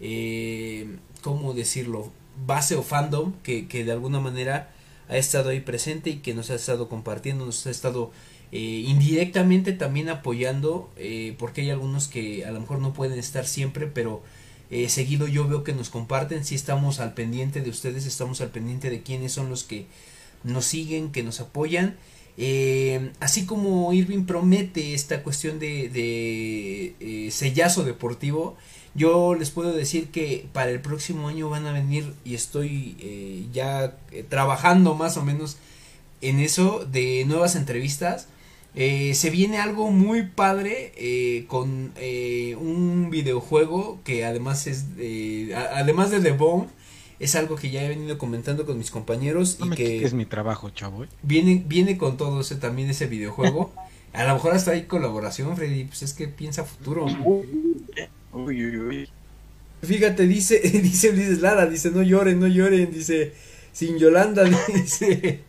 eh, cómo decirlo base o fandom que, que de alguna manera ha estado ahí presente y que nos ha estado compartiendo, nos ha estado eh, indirectamente también apoyando, eh, porque hay algunos que a lo mejor no pueden estar siempre, pero eh, seguido yo veo que nos comparten, si estamos al pendiente de ustedes, estamos al pendiente de quiénes son los que nos siguen, que nos apoyan. Eh, así como Irving promete esta cuestión de, eh, sellazo deportivo, yo les puedo decir que para el próximo año van a venir y estoy eh, ya eh, trabajando más o menos en eso de nuevas entrevistas. Eh, se viene algo muy padre eh, con eh, un videojuego que además es a- además de The Bone es algo que ya he venido comentando con mis compañeros No y me que quites mi trabajo, chavo. ¿eh? viene viene con todo ese también ese videojuego a lo mejor hasta hay colaboración Freddy pues es que piensa futuro Uy, uy, uy. Fíjate, dice, dice Ulises Lara, dice, no lloren, no lloren, dice, sin Yolanda, dice,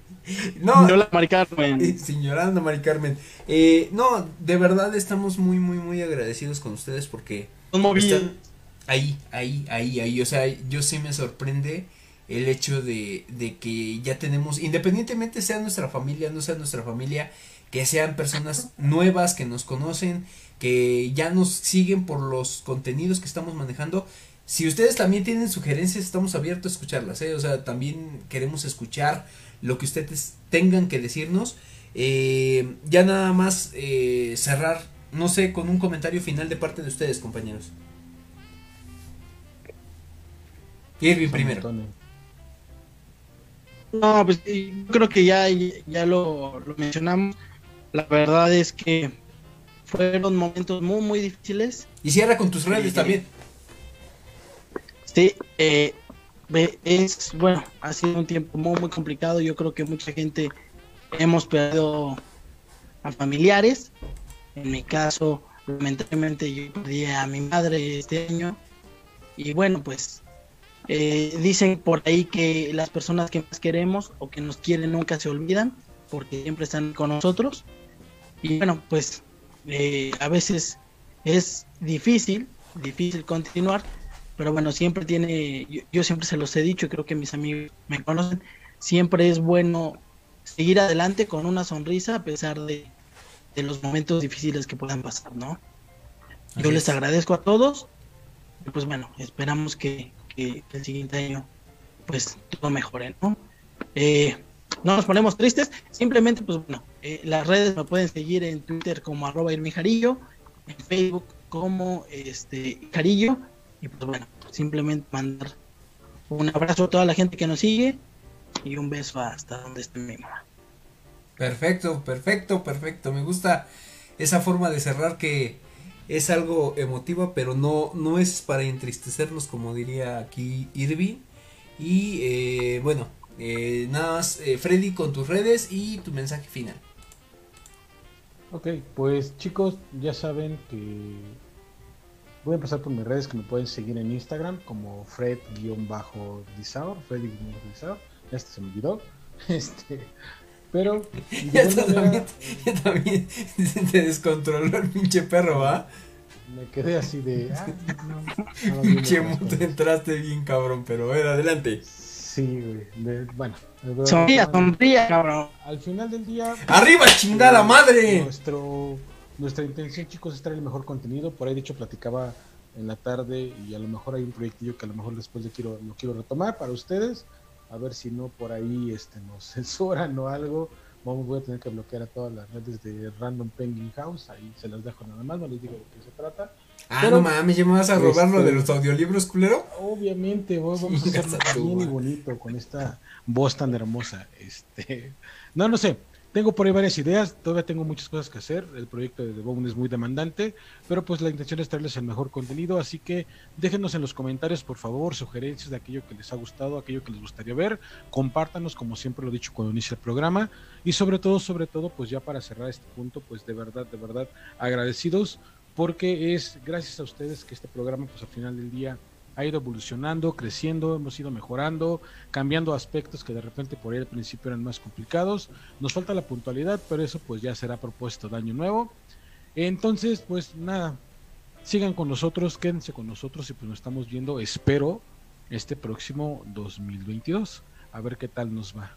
no, la Mari Carmen. Yolanda, Mari Carmen, eh, no, de verdad estamos muy, muy, muy agradecidos con ustedes porque están ahí, ahí, ahí, ahí, o sea, yo sí me sorprende el hecho de, de que ya tenemos, independientemente sea nuestra familia, no sea nuestra familia, que sean personas nuevas que nos conocen, que ya nos siguen por los contenidos que estamos manejando. Si ustedes también tienen sugerencias, estamos abiertos a escucharlas, ¿eh? O sea, también queremos escuchar lo que ustedes tengan que decirnos. Eh, ya nada más eh, cerrar, no sé, con un comentario final de parte de ustedes, compañeros. Irving primero. No, pues yo creo que ya, ya lo, lo mencionamos. La verdad es que fueron momentos muy, muy difíciles. Y cierra con tus redes Sí. también. Sí, eh, es bueno, ha sido un tiempo muy, muy complicado. Yo creo que mucha gente hemos perdido a familiares. En mi caso, lamentablemente, yo perdí a mi madre este año. Y bueno, pues eh, dicen por ahí que las personas que más queremos o que nos quieren nunca se olvidan, porque siempre están con nosotros. Y bueno, pues eh, a veces es difícil, difícil continuar, pero bueno, siempre tiene, yo, yo siempre se los he dicho, creo que mis amigos me conocen, siempre es bueno seguir adelante con una sonrisa a pesar de, de los momentos difíciles que puedan pasar, ¿no? Yo les es. agradezco a todos y pues bueno, esperamos que, que el siguiente año pues todo mejore, ¿no? Eh, no nos ponemos tristes, simplemente pues bueno, eh, las redes me pueden seguir en Twitter como arroba Irmi Jarillo, en Facebook como este Jarillo y pues bueno, simplemente mandar un abrazo a toda la gente que nos sigue y un beso hasta donde esté mi mamá. Perfecto, perfecto, perfecto. Me gusta esa forma de cerrar que es algo emotiva, pero no, no es para entristecernos, como diría aquí Irving. Y eh, bueno, eh, nada más, eh, Freddy, con tus redes y tu mensaje final. Ok, pues chicos, ya saben que voy a empezar por mis redes que me pueden seguir en Instagram como Fred-Disaur, Freddy-Disaur, ya hasta se me olvidó. Este, pero Ya manera, también, también te descontroló el pinche perro, ¿va? me quedé así de ah, no, no, no, no, Pinche entraste bien cabrón, pero a ver, adelante. Sí, güey. de- bueno. Sonría, sonría, cabrón. Al final del día. ¡Arriba, chingada madre! Nuestro, nuestra intención, chicos, es traer el mejor contenido. Por ahí, de hecho, platicaba en la tarde y a lo mejor hay un proyectillo que a lo mejor después le quiero, lo quiero retomar para ustedes. A ver si no por ahí este, nos censuran o algo. Vamos, voy a tener que bloquear a todas las redes de Random Penguin House. Ahí se las dejo nada más, no les digo de qué se trata. Ah, Pero- no mames, ¿ya me vas a robar lo Este- de los audiolibros, culero? Obviamente, vamos a hacerlo bien y bonito con esta voz tan hermosa. Este, no, no sé. Tengo por ahí varias ideas, todavía tengo muchas cosas que hacer. El proyecto de The Bone es muy demandante, pero pues la intención es traerles el mejor contenido, así que déjenos en los comentarios, por favor, sugerencias de aquello que les ha gustado, aquello que les gustaría ver. Compártanos, como siempre lo he dicho cuando inicia el programa. Y sobre todo, sobre todo, pues ya para cerrar este punto, pues de verdad, de verdad, agradecidos porque es gracias a ustedes que este programa, pues al final del día, ha ido evolucionando, creciendo, hemos ido mejorando, cambiando aspectos que de repente por ahí al principio eran más complicados. Nos falta la puntualidad, pero eso pues ya será a propósito de año nuevo. Entonces, pues nada, sigan con nosotros, quédense con nosotros y pues nos estamos viendo, espero, este próximo 2022. A ver qué tal nos va.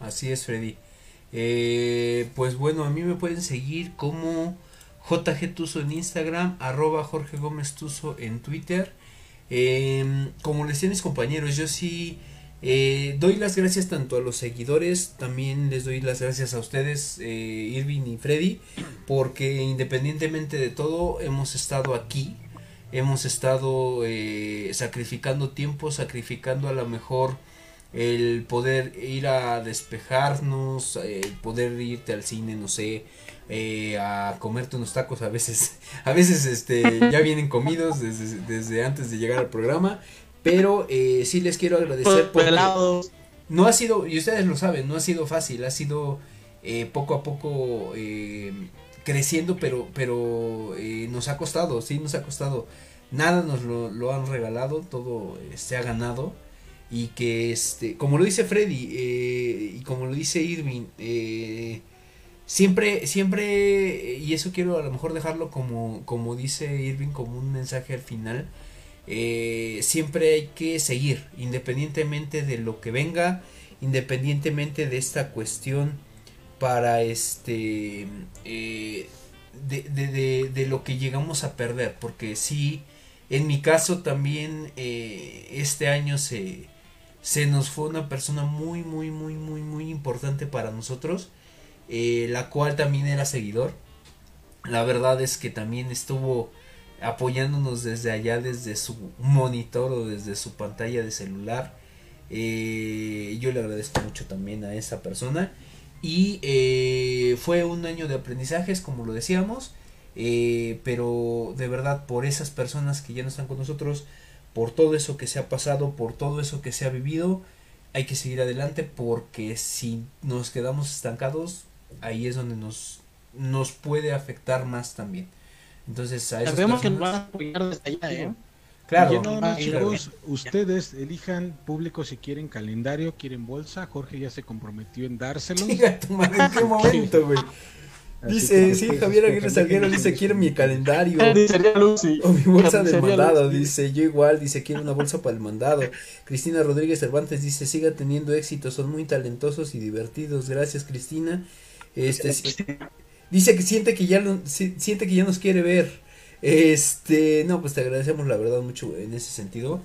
Así es, Freddy. Eh, pues bueno, a mí me pueden seguir como JG Tuso en Instagram, arroba Jorge Gómez Tuso en Twitter. Eh, como les decía mis compañeros, yo sí eh, doy las gracias tanto a los seguidores, también les doy las gracias a ustedes, eh, Irving y Freddy, porque independientemente de todo, hemos estado aquí, hemos estado eh, sacrificando tiempo, sacrificando a lo mejor el poder ir a despejarnos, el poder irte al cine, no sé, eh, a comerte unos tacos a veces, a veces este ya vienen comidos desde, desde antes de llegar al programa, pero eh, sí les quiero agradecer porque no ha sido, y ustedes lo saben, no ha sido fácil, ha sido eh, poco a poco eh, creciendo, pero, pero eh, nos ha costado, sí, nos ha costado. Nada nos lo, lo han regalado, todo eh, se ha ganado. Y que, este, como lo dice Freddy eh, y como lo dice Irving, eh, siempre, siempre, y eso quiero a lo mejor dejarlo como, como dice Irving, como un mensaje al final, eh, siempre hay que seguir, independientemente de lo que venga, independientemente de esta cuestión para este eh, de, de, de, lo que llegamos a perder, porque sí, en mi caso también eh, este año se, se nos fue una persona muy, muy, muy, muy, muy importante para nosotros, eh, la cual también era seguidor. La verdad es que también estuvo apoyándonos desde allá, desde su monitor o desde su pantalla de celular. Eh, yo le agradezco mucho también a esa persona. Y eh, fue un año de aprendizajes, como lo decíamos. pero de verdad, por esas personas que ya no están con nosotros, por todo eso que se ha pasado, por todo eso que se ha vivido, hay que seguir adelante porque si nos quedamos estancados, ahí es donde nos, nos puede afectar más también. Entonces, a esas Sabemos que nos personas- van a apoyar desde allá, ¿eh? Claro, Ah, chicos, ustedes elijan público si quieren calendario, quieren bolsa. Jorge ya se comprometió en dárselo. Tu madre, ¿en qué momento, güey? Dice, sí, Javier Aguirre Salguero dice, quiero mi calendario. Sería Lucy. O mi bolsa del mandado, Lucy. dice, yo igual, dice, quiero una bolsa para el mandado. Cristina Rodríguez Cervantes dice, siga teniendo éxito, son muy talentosos y divertidos. Gracias, Cristina. Este, sí- dice que siente que ya lo- si- siente que ya nos quiere ver. Este, no, pues te agradecemos la verdad mucho en ese sentido.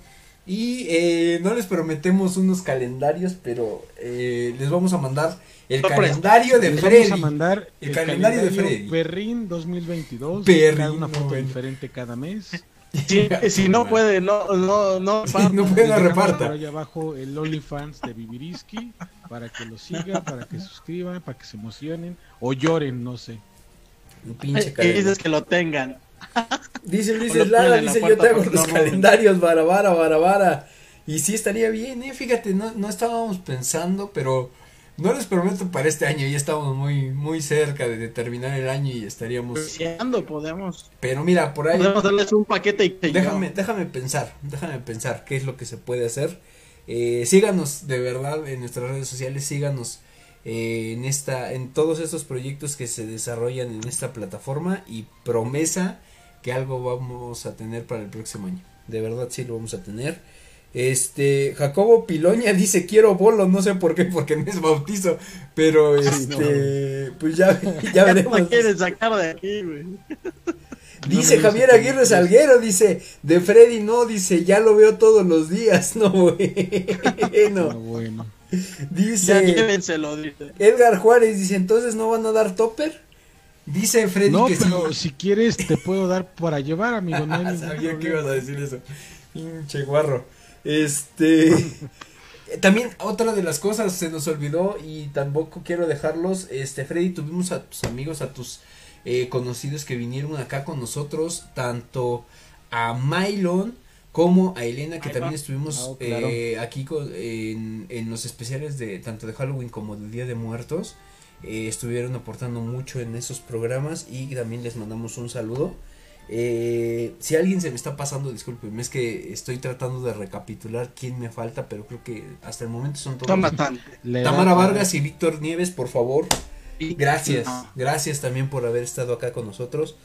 Y eh, no les prometemos unos calendarios, pero eh, les vamos a mandar el calendario de Les Freddy. vamos a mandar El el, calendario calendario, de Freddy. Perrin 2022. Perrin, cada una foto bueno. diferente cada mes. Si, si no puede, no, no, no. Sí, no puede, no reparta. Por ahí abajo el OnlyFans de Viviriski para que lo sigan, para que suscriban, para que se emocionen o lloren, no sé. Un pinche calendario. dices que lo tengan. Dice Luis la dice yo puerta te hago porque los no roben". calendarios, vara, vara, vara, vara. Y sí estaría bien, eh, fíjate, no, no estábamos pensando, pero no les prometo para este año, ya estamos muy, muy cerca de terminar el año y estaríamos. Podemos. Pero mira, por ahí, Podemos darles un paquete y déjame, déjame pensar, déjame pensar qué es lo que se puede hacer. Eh, síganos de verdad en nuestras redes sociales, síganos eh, en esta, en todos estos proyectos que se desarrollan en esta plataforma y promesa que algo vamos a tener para el próximo año. De verdad sí lo vamos a tener. Este, Jacobo Piloña dice quiero bolo, no sé por qué, porque no es bautizo, pero este, pues ya, ya veremos. me quieren sacar de aquí, güey. Dice Javier Aguirre Salguero, dice, de Freddy no, dice, ya lo veo todos los días, no bueno. Ah, Dice. Edgar Juárez, dice, entonces no van a dar topper. Dice Freddy No, que pero sí. si quieres te puedo dar para llevar, amigo. No hay Sabía que ibas a decir eso. Pinche guarro. Este. También otra de las cosas se nos olvidó y tampoco quiero dejarlos. Este, Freddy, tuvimos a tus amigos, a tus eh, conocidos que vinieron acá con nosotros, tanto a Mylon como a Elena, que también estuvimos Ah, claro. eh, aquí con- en, en los especiales de tanto de Halloween como del Día de Muertos. Eh, estuvieron aportando mucho en esos programas y también les mandamos un saludo. Eh, si alguien se me está pasando, discúlpenme, es que estoy tratando de recapitular quién me falta, pero creo que hasta el momento son todos. Toma tan. Tamara Vargas y Víctor Nieves, por favor. Gracias, gracias también por haber estado acá con nosotros.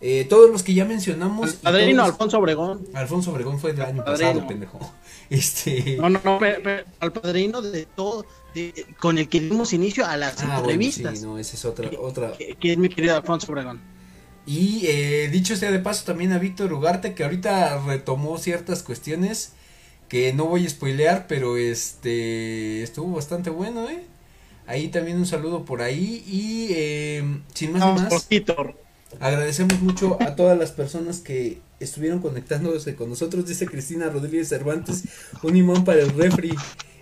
Eh, todos los que ya mencionamos. Padrino todos- Alfonso Obregón. Alfonso Obregón fue el año Padrino. pasado, pendejo. Este. No, no, no, al padrino de todo, de- con el que dimos inicio a las Ah, bueno, entrevistas. sí, no, esa es otra, otra. que, que es mi querido Alfonso Obregón. Y eh, dicho sea de paso también a Víctor Ugarte que ahorita retomó ciertas cuestiones que no voy a spoilear, pero este estuvo bastante bueno, ¿eh? Ahí también un saludo por ahí y eh, sin más Vamos ni más, agradecemos mucho a todas las personas que estuvieron conectándose con nosotros, dice Cristina Rodríguez Cervantes, un imán para el refri.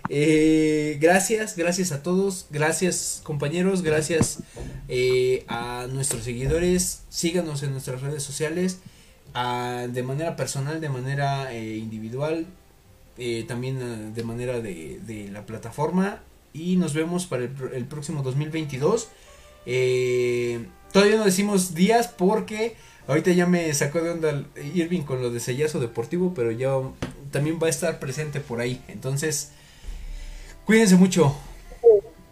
Eh, gracias, gracias a todos, gracias compañeros, gracias eh, a nuestros seguidores, síganos en nuestras redes sociales, de manera personal, de manera eh, individual, eh, también de manera de, la plataforma y nos vemos para el, el próximo 2022. Eh, todavía no decimos días porque ahorita ya me sacó de onda Irving con lo de sellazo deportivo, pero ya también va a estar presente por ahí. Entonces, cuídense mucho.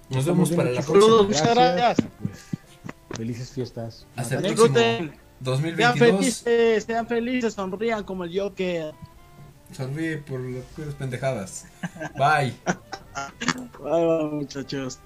Nos vemos para la próxima. Saludos, muchas gracias. Pues, felices fiestas. Hasta el próximo Disfruten. Sean 2022. felices, sean felices, sonrían como el Joker. Sonríe por las pendejadas. Bye, bye, muchachos.